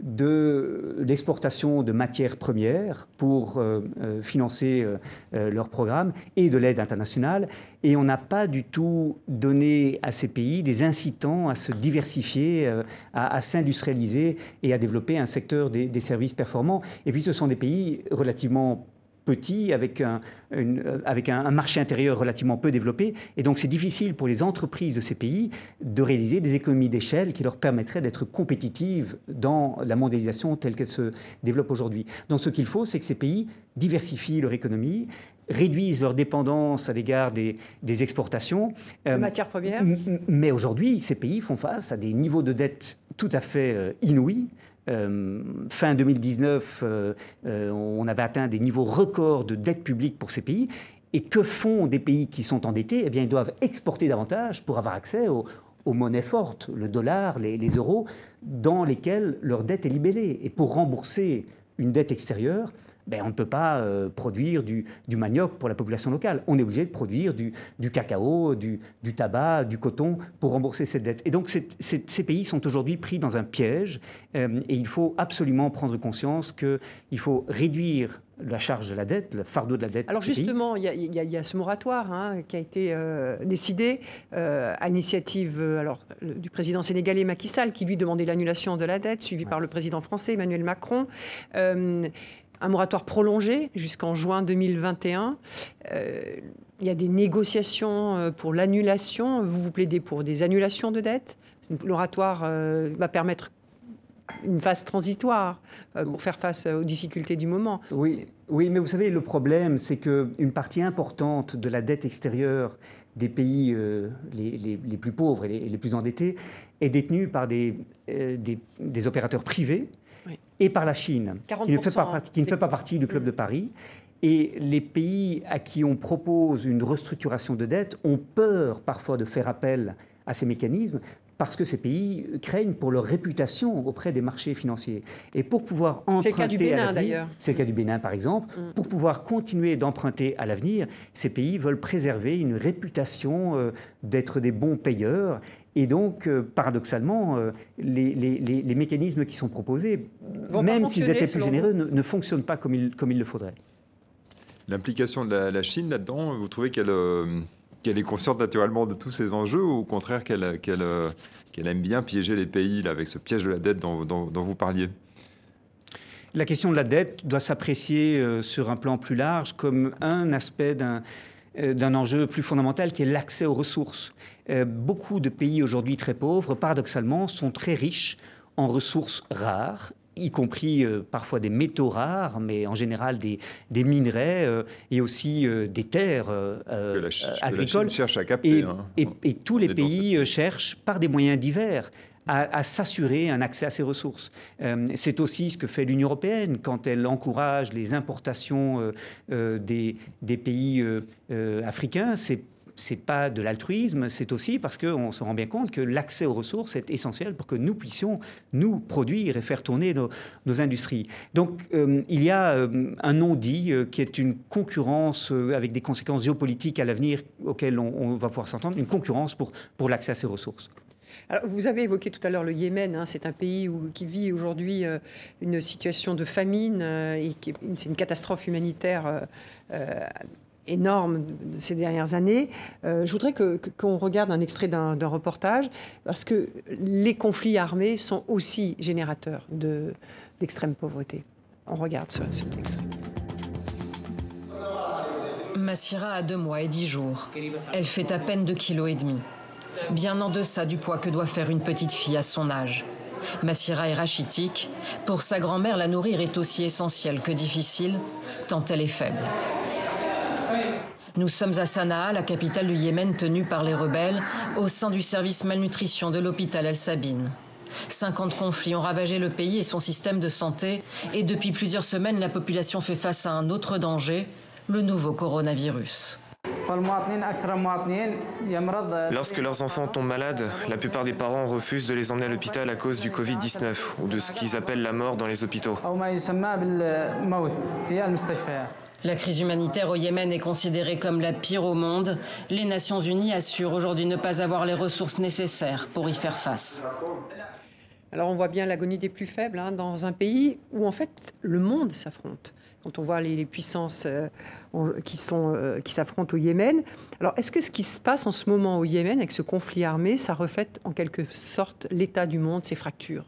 de l'exportation de matières premières pour euh, euh, financer euh, leurs programmes et de l'aide internationale. Et on n'a pas du tout donné à ces pays des incitants à se diversifier, euh, à, à s'industrialiser et à développer un secteur des, des services performants. Et puis ce sont des pays relativement petit, avec, un, une, euh, avec un, un, marché intérieur relativement peu développé. Et donc c'est difficile pour les entreprises de ces pays de réaliser des économies d'échelle qui leur permettraient d'être compétitives dans la mondialisation telle qu'elle se développe aujourd'hui. Donc ce qu'il faut, c'est que ces pays diversifient leur économie, réduisent leur dépendance à l'égard des, des, exportations. Euh, matières premières. Mais aujourd'hui, ces pays font face à des niveaux de dette tout à fait euh, inouïs. Euh, fin 2019, euh, euh, on avait atteint des niveaux records de dette publique pour ces pays. Et que font des pays qui sont endettés? Eh bien, ils doivent exporter davantage pour avoir accès aux, monnaies fortes, le dollar, les, les, euros, dans lesquelles leur dette est libellée. Et pour rembourser une dette extérieure, ben, on ne peut pas euh, produire du, du, manioc pour la population locale. On est obligé de produire du, du cacao, du, du, tabac, du coton pour rembourser cette dette. Et donc ces pays sont aujourd'hui pris dans un piège euh, et il faut absolument prendre conscience qu'il faut réduire la charge de la dette, le fardeau de la dette. Alors justement, il y, y, y, a ce moratoire hein, qui a été euh, décidé euh, à l'initiative euh, du président sénégalais Macky Sall, qui lui demandait l'annulation de la dette, suivi ouais. par le président français Emmanuel Macron. Un moratoire prolongé jusqu'en juin 2021. Euh, il y a des négociations euh, pour l'annulation. Vous vous plaidez pour des annulations de dettes. Le moratoire euh, va permettre une phase transitoire pour faire face aux difficultés du moment. Oui, oui mais vous savez, le problème, c'est qu'une partie importante de la dette extérieure des pays les, plus pauvres et les, plus endettés est détenue par des opérateurs privés et par la Chine, qui ne, fait pas, partie, qui ne fait pas partie du Club de Paris. Et les pays à qui on propose une restructuration de dette ont peur parfois de faire appel à ces mécanismes parce que ces pays craignent pour leur réputation auprès des marchés financiers. Et pour pouvoir emprunter. C'est le cas du Bénin d'ailleurs. C'est le cas du Bénin par exemple. Mm. Pour pouvoir continuer d'emprunter à l'avenir, ces pays veulent préserver une réputation euh, d'être des bons payeurs. Et donc, euh, paradoxalement, euh, les, les, mécanismes qui sont proposés, même s'ils étaient plus généreux, ne, fonctionnent pas comme il, comme il le faudrait. L'implication de la, Chine là-dedans, vous trouvez qu'elle qu'elle est consciente naturellement de tous ces enjeux ou au contraire qu'elle aime bien piéger les pays là, avec ce piège de la dette dont, vous parliez? La question de la dette doit s'apprécier euh, sur un plan plus large comme un aspect d'un euh, enjeu plus fondamental qui est l'accès aux ressources. Euh, beaucoup de pays aujourd'hui très pauvres, paradoxalement, sont très riches en ressources rares y compris euh, parfois des métaux rares, mais en général des, des minerais euh, et aussi euh, des terres agricoles. cherche à capter. Et, hein. et, tous les pays cherchent par des moyens divers à, s'assurer un accès à ces ressources. c'est aussi ce que fait l'Union européenne quand elle encourage les importations des, des, pays africains. C'est c'est pas de l'altruisme, c'est aussi parce qu'on se rend bien compte que l'accès aux ressources est essentiel pour que nous puissions nous produire et faire tourner nos, industries. Donc euh, il y a euh, un non-dit euh, qui est une concurrence avec des conséquences géopolitiques à l'avenir auxquelles on, va pouvoir s'entendre, une concurrence pour, pour l'accès à ces ressources. Alors, vous avez évoqué tout à l'heure le Yémen. Hein, c'est un pays qui vit aujourd'hui une situation de famine et c'est une catastrophe humanitaire énorme de ces dernières années. Euh, je voudrais qu'on regarde un extrait d'un reportage, parce que les conflits armés sont aussi générateurs d'extrême pauvreté. On regarde ce, cet extrait. Massira a deux mois et dix jours. Elle fait à peine deux kilos et demi. Bien en deçà du poids que doit faire une petite fille à son âge. Massira est rachitique. Pour sa grand-mère, la nourrir est aussi essentiel que difficile, tant elle est faible. Nous sommes à Sanaa, la capitale du Yémen tenue par les rebelles, au sein du service malnutrition de l'hôpital El Sabine. 50 conflits ont ravagé le pays et son système de santé, et depuis plusieurs semaines, la population fait face à un autre danger, le nouveau coronavirus. Lorsque leurs enfants tombent malades, la plupart des parents refusent de les emmener à l'hôpital à cause du Covid-19 ou de ce qu'ils appellent la mort dans les hôpitaux. La crise humanitaire au Yémen est considérée comme la pire au monde. Les Nations Unies assurent aujourd'hui ne pas avoir les ressources nécessaires pour y faire face. Alors on voit bien l'agonie des plus faibles hein, dans un pays où en fait le monde s'affronte. Quand on voit les, puissances euh, qui euh, qui s'affrontent au Yémen. Alors est-ce que ce qui se passe en ce moment au Yémen avec ce conflit armé, ça reflète en quelque sorte l'état du monde, ses fractures?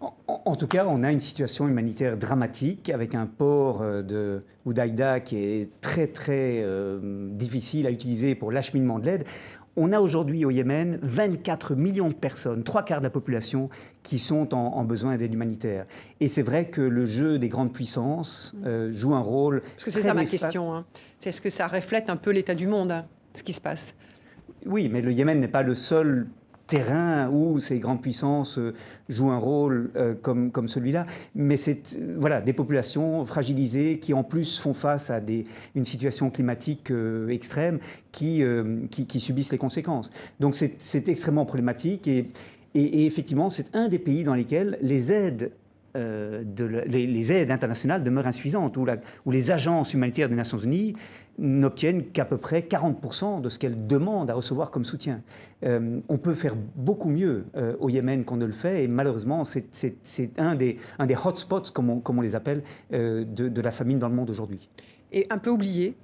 En, tout cas, on a une situation humanitaire dramatique avec un port euh, de Oudaïda qui est très très euh, difficile à utiliser pour l'acheminement de l'aide. On a aujourd'hui au Yémen 24 millions de personnes, trois quarts de la population, qui sont en, besoin d'aide humanitaire. Et c'est vrai que le jeu des grandes puissances euh, joue un rôle. Parce que c'est ça ma question. Hein. C'est ce que ça reflète un peu l'état du monde, hein, ce qui se passe Oui, mais le Yémen n'est pas le seul terrain où ces grandes puissances euh, jouent un rôle euh, comme, comme celui-là. Mais c'est euh, voilà, des populations fragilisées qui en plus font face à des, une situation climatique extrême qui, qui, subissent les conséquences. Donc c'est extrêmement problématique et, et, effectivement c'est un des pays dans lesquels les aides de, les, les, aides internationales demeurent insuffisantes, où, la, où, les agences humanitaires des Nations Unies n'obtiennent qu'à peu près 40% de ce qu'elles demandent à recevoir comme soutien. Euh, on peut faire beaucoup mieux euh, au Yémen qu'on ne le fait, et malheureusement, c'est un des, un des hotspots, comme on, comme on les appelle, euh, de, de, la famine dans le monde aujourd'hui. Et un peu oublié?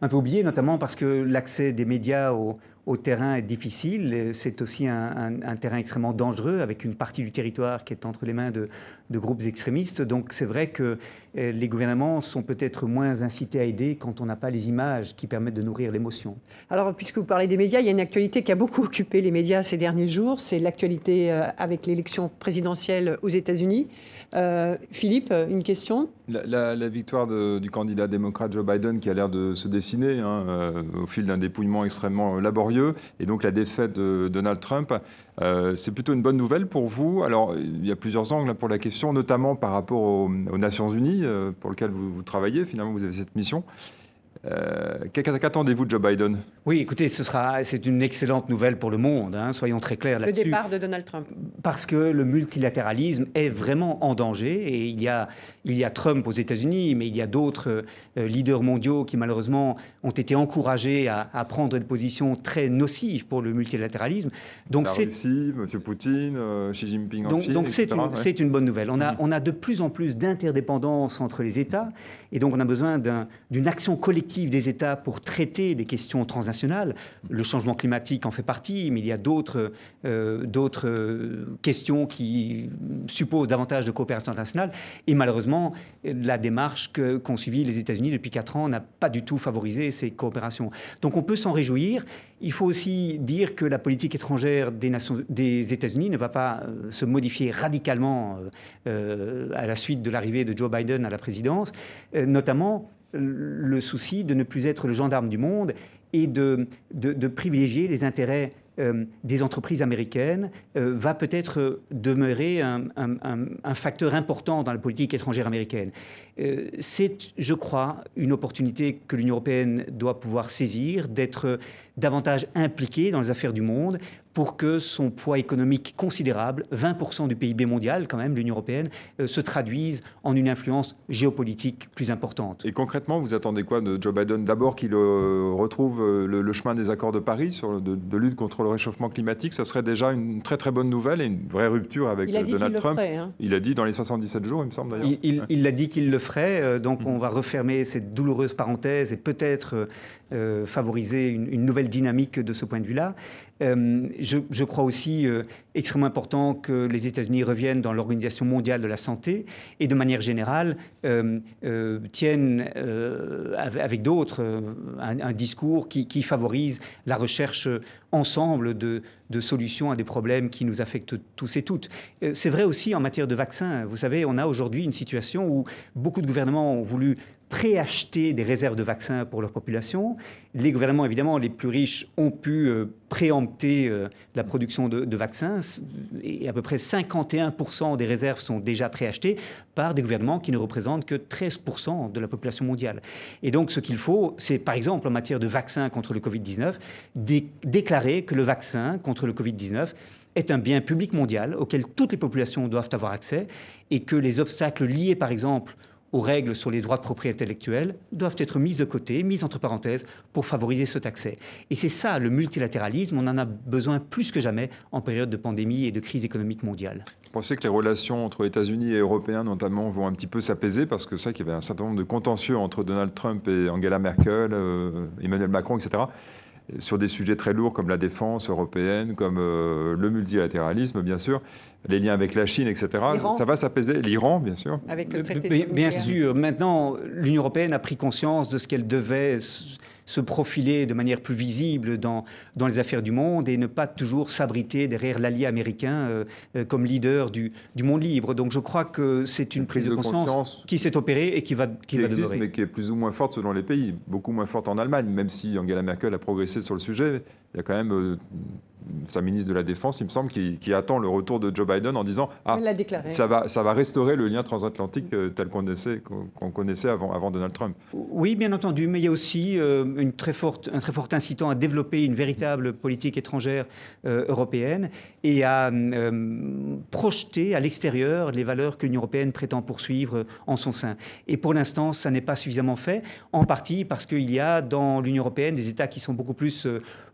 Un peu oublié, notamment parce que l'accès des médias aux, au terrain difficile. C'est aussi un, terrain extrêmement dangereux avec une partie du territoire qui est entre les mains de, de groupes extrémistes. Donc c'est vrai que euh, les gouvernements sont peut-être moins incités à aider quand on n'a pas les images qui permettent de nourrir l'émotion. Alors, puisque vous parlez des médias, il y a une actualité qui a beaucoup occupé les médias ces derniers jours. C'est l'actualité euh, avec l'élection présidentielle aux États-Unis. Euh, Philippe, une question? La, victoire du candidat démocrate Joe Biden qui a l'air de se dessiner hein, au fil d'un dépouillement extrêmement laborieux, et donc la défaite de Donald Trump, c'est plutôt une bonne nouvelle pour vous. Alors, il y a plusieurs angles pour la question, notamment par rapport aux Nations Unies. Euh, pour lequel vous, travaillez. Finalement, vous avez cette mission. Euh, qu'attendez-vous de Joe Biden? Oui, écoutez, ce sera, c'est une excellente nouvelle pour le monde, hein, soyons très clairs là-dessus. Le départ de Donald Trump. Parce que le multilatéralisme est vraiment en danger et il y a, il y a Trump aux États-Unis, mais il y a d'autres euh, leaders mondiaux qui malheureusement ont été encouragés à, prendre des positions très nocives pour le multilatéralisme. Donc La c'est Russie, M. Poutine, euh, Xi Jinping en Chine, Donc c'est une, c'est une bonne nouvelle. On a, mm-hmm. on a de plus en plus d'interdépendance entre les États et donc on a besoin d'une action collective des États pour traiter des questions transnationales. Le changement climatique en fait partie, mais il y a d'autres euh, d'autres questions qui supposent davantage de coopération internationale. Et malheureusement, la démarche qu'ont suivie les États-Unis depuis quatre ans n'a pas du tout favorisé ces coopérations. Donc on peut s'en réjouir. Il faut aussi dire que la politique étrangère des, États-Unis ne va pas euh, se modifier radicalement euh, à la suite de l'arrivée de Joe Biden à la présidence, notamment le souci de ne plus être le gendarme du monde et de, privilégier les intérêts euh, des entreprises américaines euh, va peut-être demeurer un, facteur important dans la politique étrangère américaine. Euh, c'est, je crois, une opportunité que l'Union européenne doit pouvoir saisir, d'être davantage impliquée dans les affaires du monde pour que son poids économique considérable, 20% du PIB mondial quand même, l'Union européenne, euh, se traduise en une influence géopolitique plus importante. Et concrètement, vous attendez quoi de Joe Biden? D'abord qu'il euh, retrouve le, chemin des accords de Paris sur de, lutte contre le réchauffement climatique, ça serait déjà une très très bonne nouvelle et une vraie rupture avec Donald Trump. Hein. Il a dit dans les 77 jours, il me semble d'ailleurs. Il l'a dit qu'il le euh, donc on va refermer cette douloureuse parenthèse et peut-être euh, euh, favoriser une, nouvelle dynamique de ce point de vue-là. je, crois aussi extrêmement important que les États-Unis reviennent dans l'Organisation mondiale de la santé et de manière générale tiennent avec d'autres un, discours qui, qui, favorise la recherche ensemble de, de, solutions à des problèmes qui nous affectent tous et toutes. C'est vrai aussi en matière de vaccins. Vous savez, on a aujourd'hui une situation où beaucoup de gouvernements ont voulu préacheter des réserves de vaccins pour leur population. Les gouvernements, évidemment, les plus riches ont pu euh, préempter euh, la production de, vaccins et à peu près 51% des réserves sont déjà préachetées par des gouvernements qui ne représentent que 13% de la population mondiale. Et donc, ce qu'il faut, c'est par exemple en matière de vaccins contre le Covid-19, déclarer que le vaccin contre le Covid-19 est un bien public mondial auquel toutes les populations doivent avoir accès et que les obstacles liés, par exemple, aux règles sur les droits de propriété intellectuelle doivent être mises de côté, mises entre parenthèses, pour favoriser cet accès. Et c'est ça, le multilatéralisme, on en a besoin plus que jamais en période de pandémie et de crise économique mondiale. Vous pensez que les relations entre États-Unis et Européens, notamment, vont un petit peu s'apaiser? Parce que c'est vrai qu'il y avait un certain nombre de contentieux entre Donald Trump et Angela Merkel, euh, Emmanuel Macron, etc sur des sujets très lourds comme la défense européenne, comme euh, le multilatéralisme, bien sûr, les liens avec la Chine, etc. Ça va s'apaiser. L'Iran, bien sûr. Avec le traité bien sûr. Maintenant, l'Union européenne a pris conscience de ce qu'elle devait se profiler de manière plus visible dans, dans les affaires du monde et ne pas toujours s'abriter derrière l'allié américain euh, euh, comme leader du, du, monde libre. Donc je crois que c'est une, prise de, conscience, qui s'est opérée et qui va, qui, existe, mais qui est plus ou moins forte selon les pays. Beaucoup moins forte en Allemagne, même si Angela Merkel a progressé sur le sujet. Il y a quand même euh, sa ministre de la Défense, il me semble, qui, attend le retour de Joe Biden en disant Ah, ça va, ça va restaurer le lien transatlantique euh, tel qu'on connaissait, qu'on connaissait avant, avant Donald Trump. Oui, bien entendu, mais il y a aussi euh, une très forte, un très fort incitant à développer une véritable politique étrangère euh, européenne et à projeter à l'extérieur les valeurs que l'Union européenne prétend poursuivre en son sein. Et pour l'instant, ça n'est pas suffisamment fait, en partie parce qu'il y a dans l'Union européenne des États qui sont beaucoup plus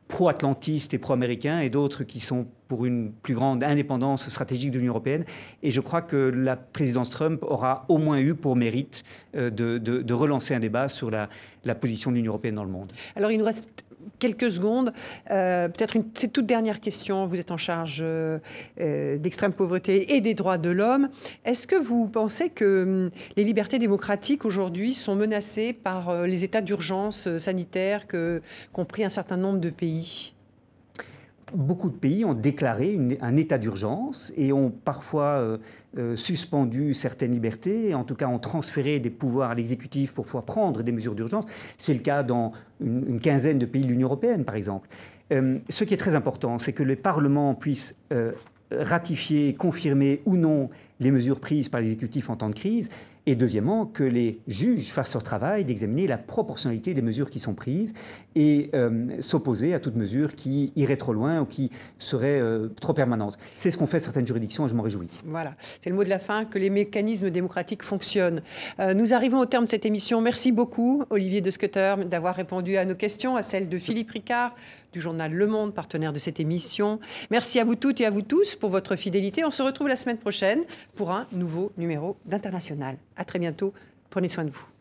pro-atlantistes et pro-américains et d'autres qui sont pour une plus grande indépendance stratégique de l'Union européenne. Et je crois que la présidence Trump aura au moins eu pour mérite de, de, relancer un débat sur la, position de l'Union européenne dans le monde. Alors il nous reste quelques secondes. Euh, peut-être une toute dernière question. Vous êtes en charge euh, euh, d'extrême pauvreté et des droits de l'homme. Est-ce que vous pensez que hum, les libertés démocratiques aujourd'hui sont menacées par les états d'urgence sanitaire qu'ont pris un certain nombre de pays? Beaucoup de pays ont déclaré un état d'urgence et ont parfois euh, suspendu certaines libertés, en tout cas ont transféré des pouvoirs à l'exécutif pour pouvoir prendre des mesures d'urgence. C'est le cas dans une, quinzaine de pays de l'Union européenne, par exemple. Euh, ce qui est très important, c'est que les parlements puissent euh, ratifier, confirmer ou non les mesures prises par l'exécutif en temps de crise, et deuxièmement, que les juges fassent leur travail d'examiner la proportionnalité des mesures qui sont prises et euh, s'opposer à toute mesure qui irait trop loin ou qui serait euh, trop permanente. C'est ce qu'ont fait certaines juridictions et je m'en réjouis. Voilà, c'est le mot de la fin, que les mécanismes démocratiques fonctionnent. Euh, nous arrivons au terme de cette émission. Merci beaucoup, Olivier de Scutter, d'avoir répondu à nos questions, à celles de Philippe Ricard, du journal Le Monde, partenaire de cette émission. Merci à vous toutes et à vous tous pour votre fidélité. On se retrouve la semaine prochaine pour un nouveau numéro d'International. À très bientôt. Prenez soin de vous.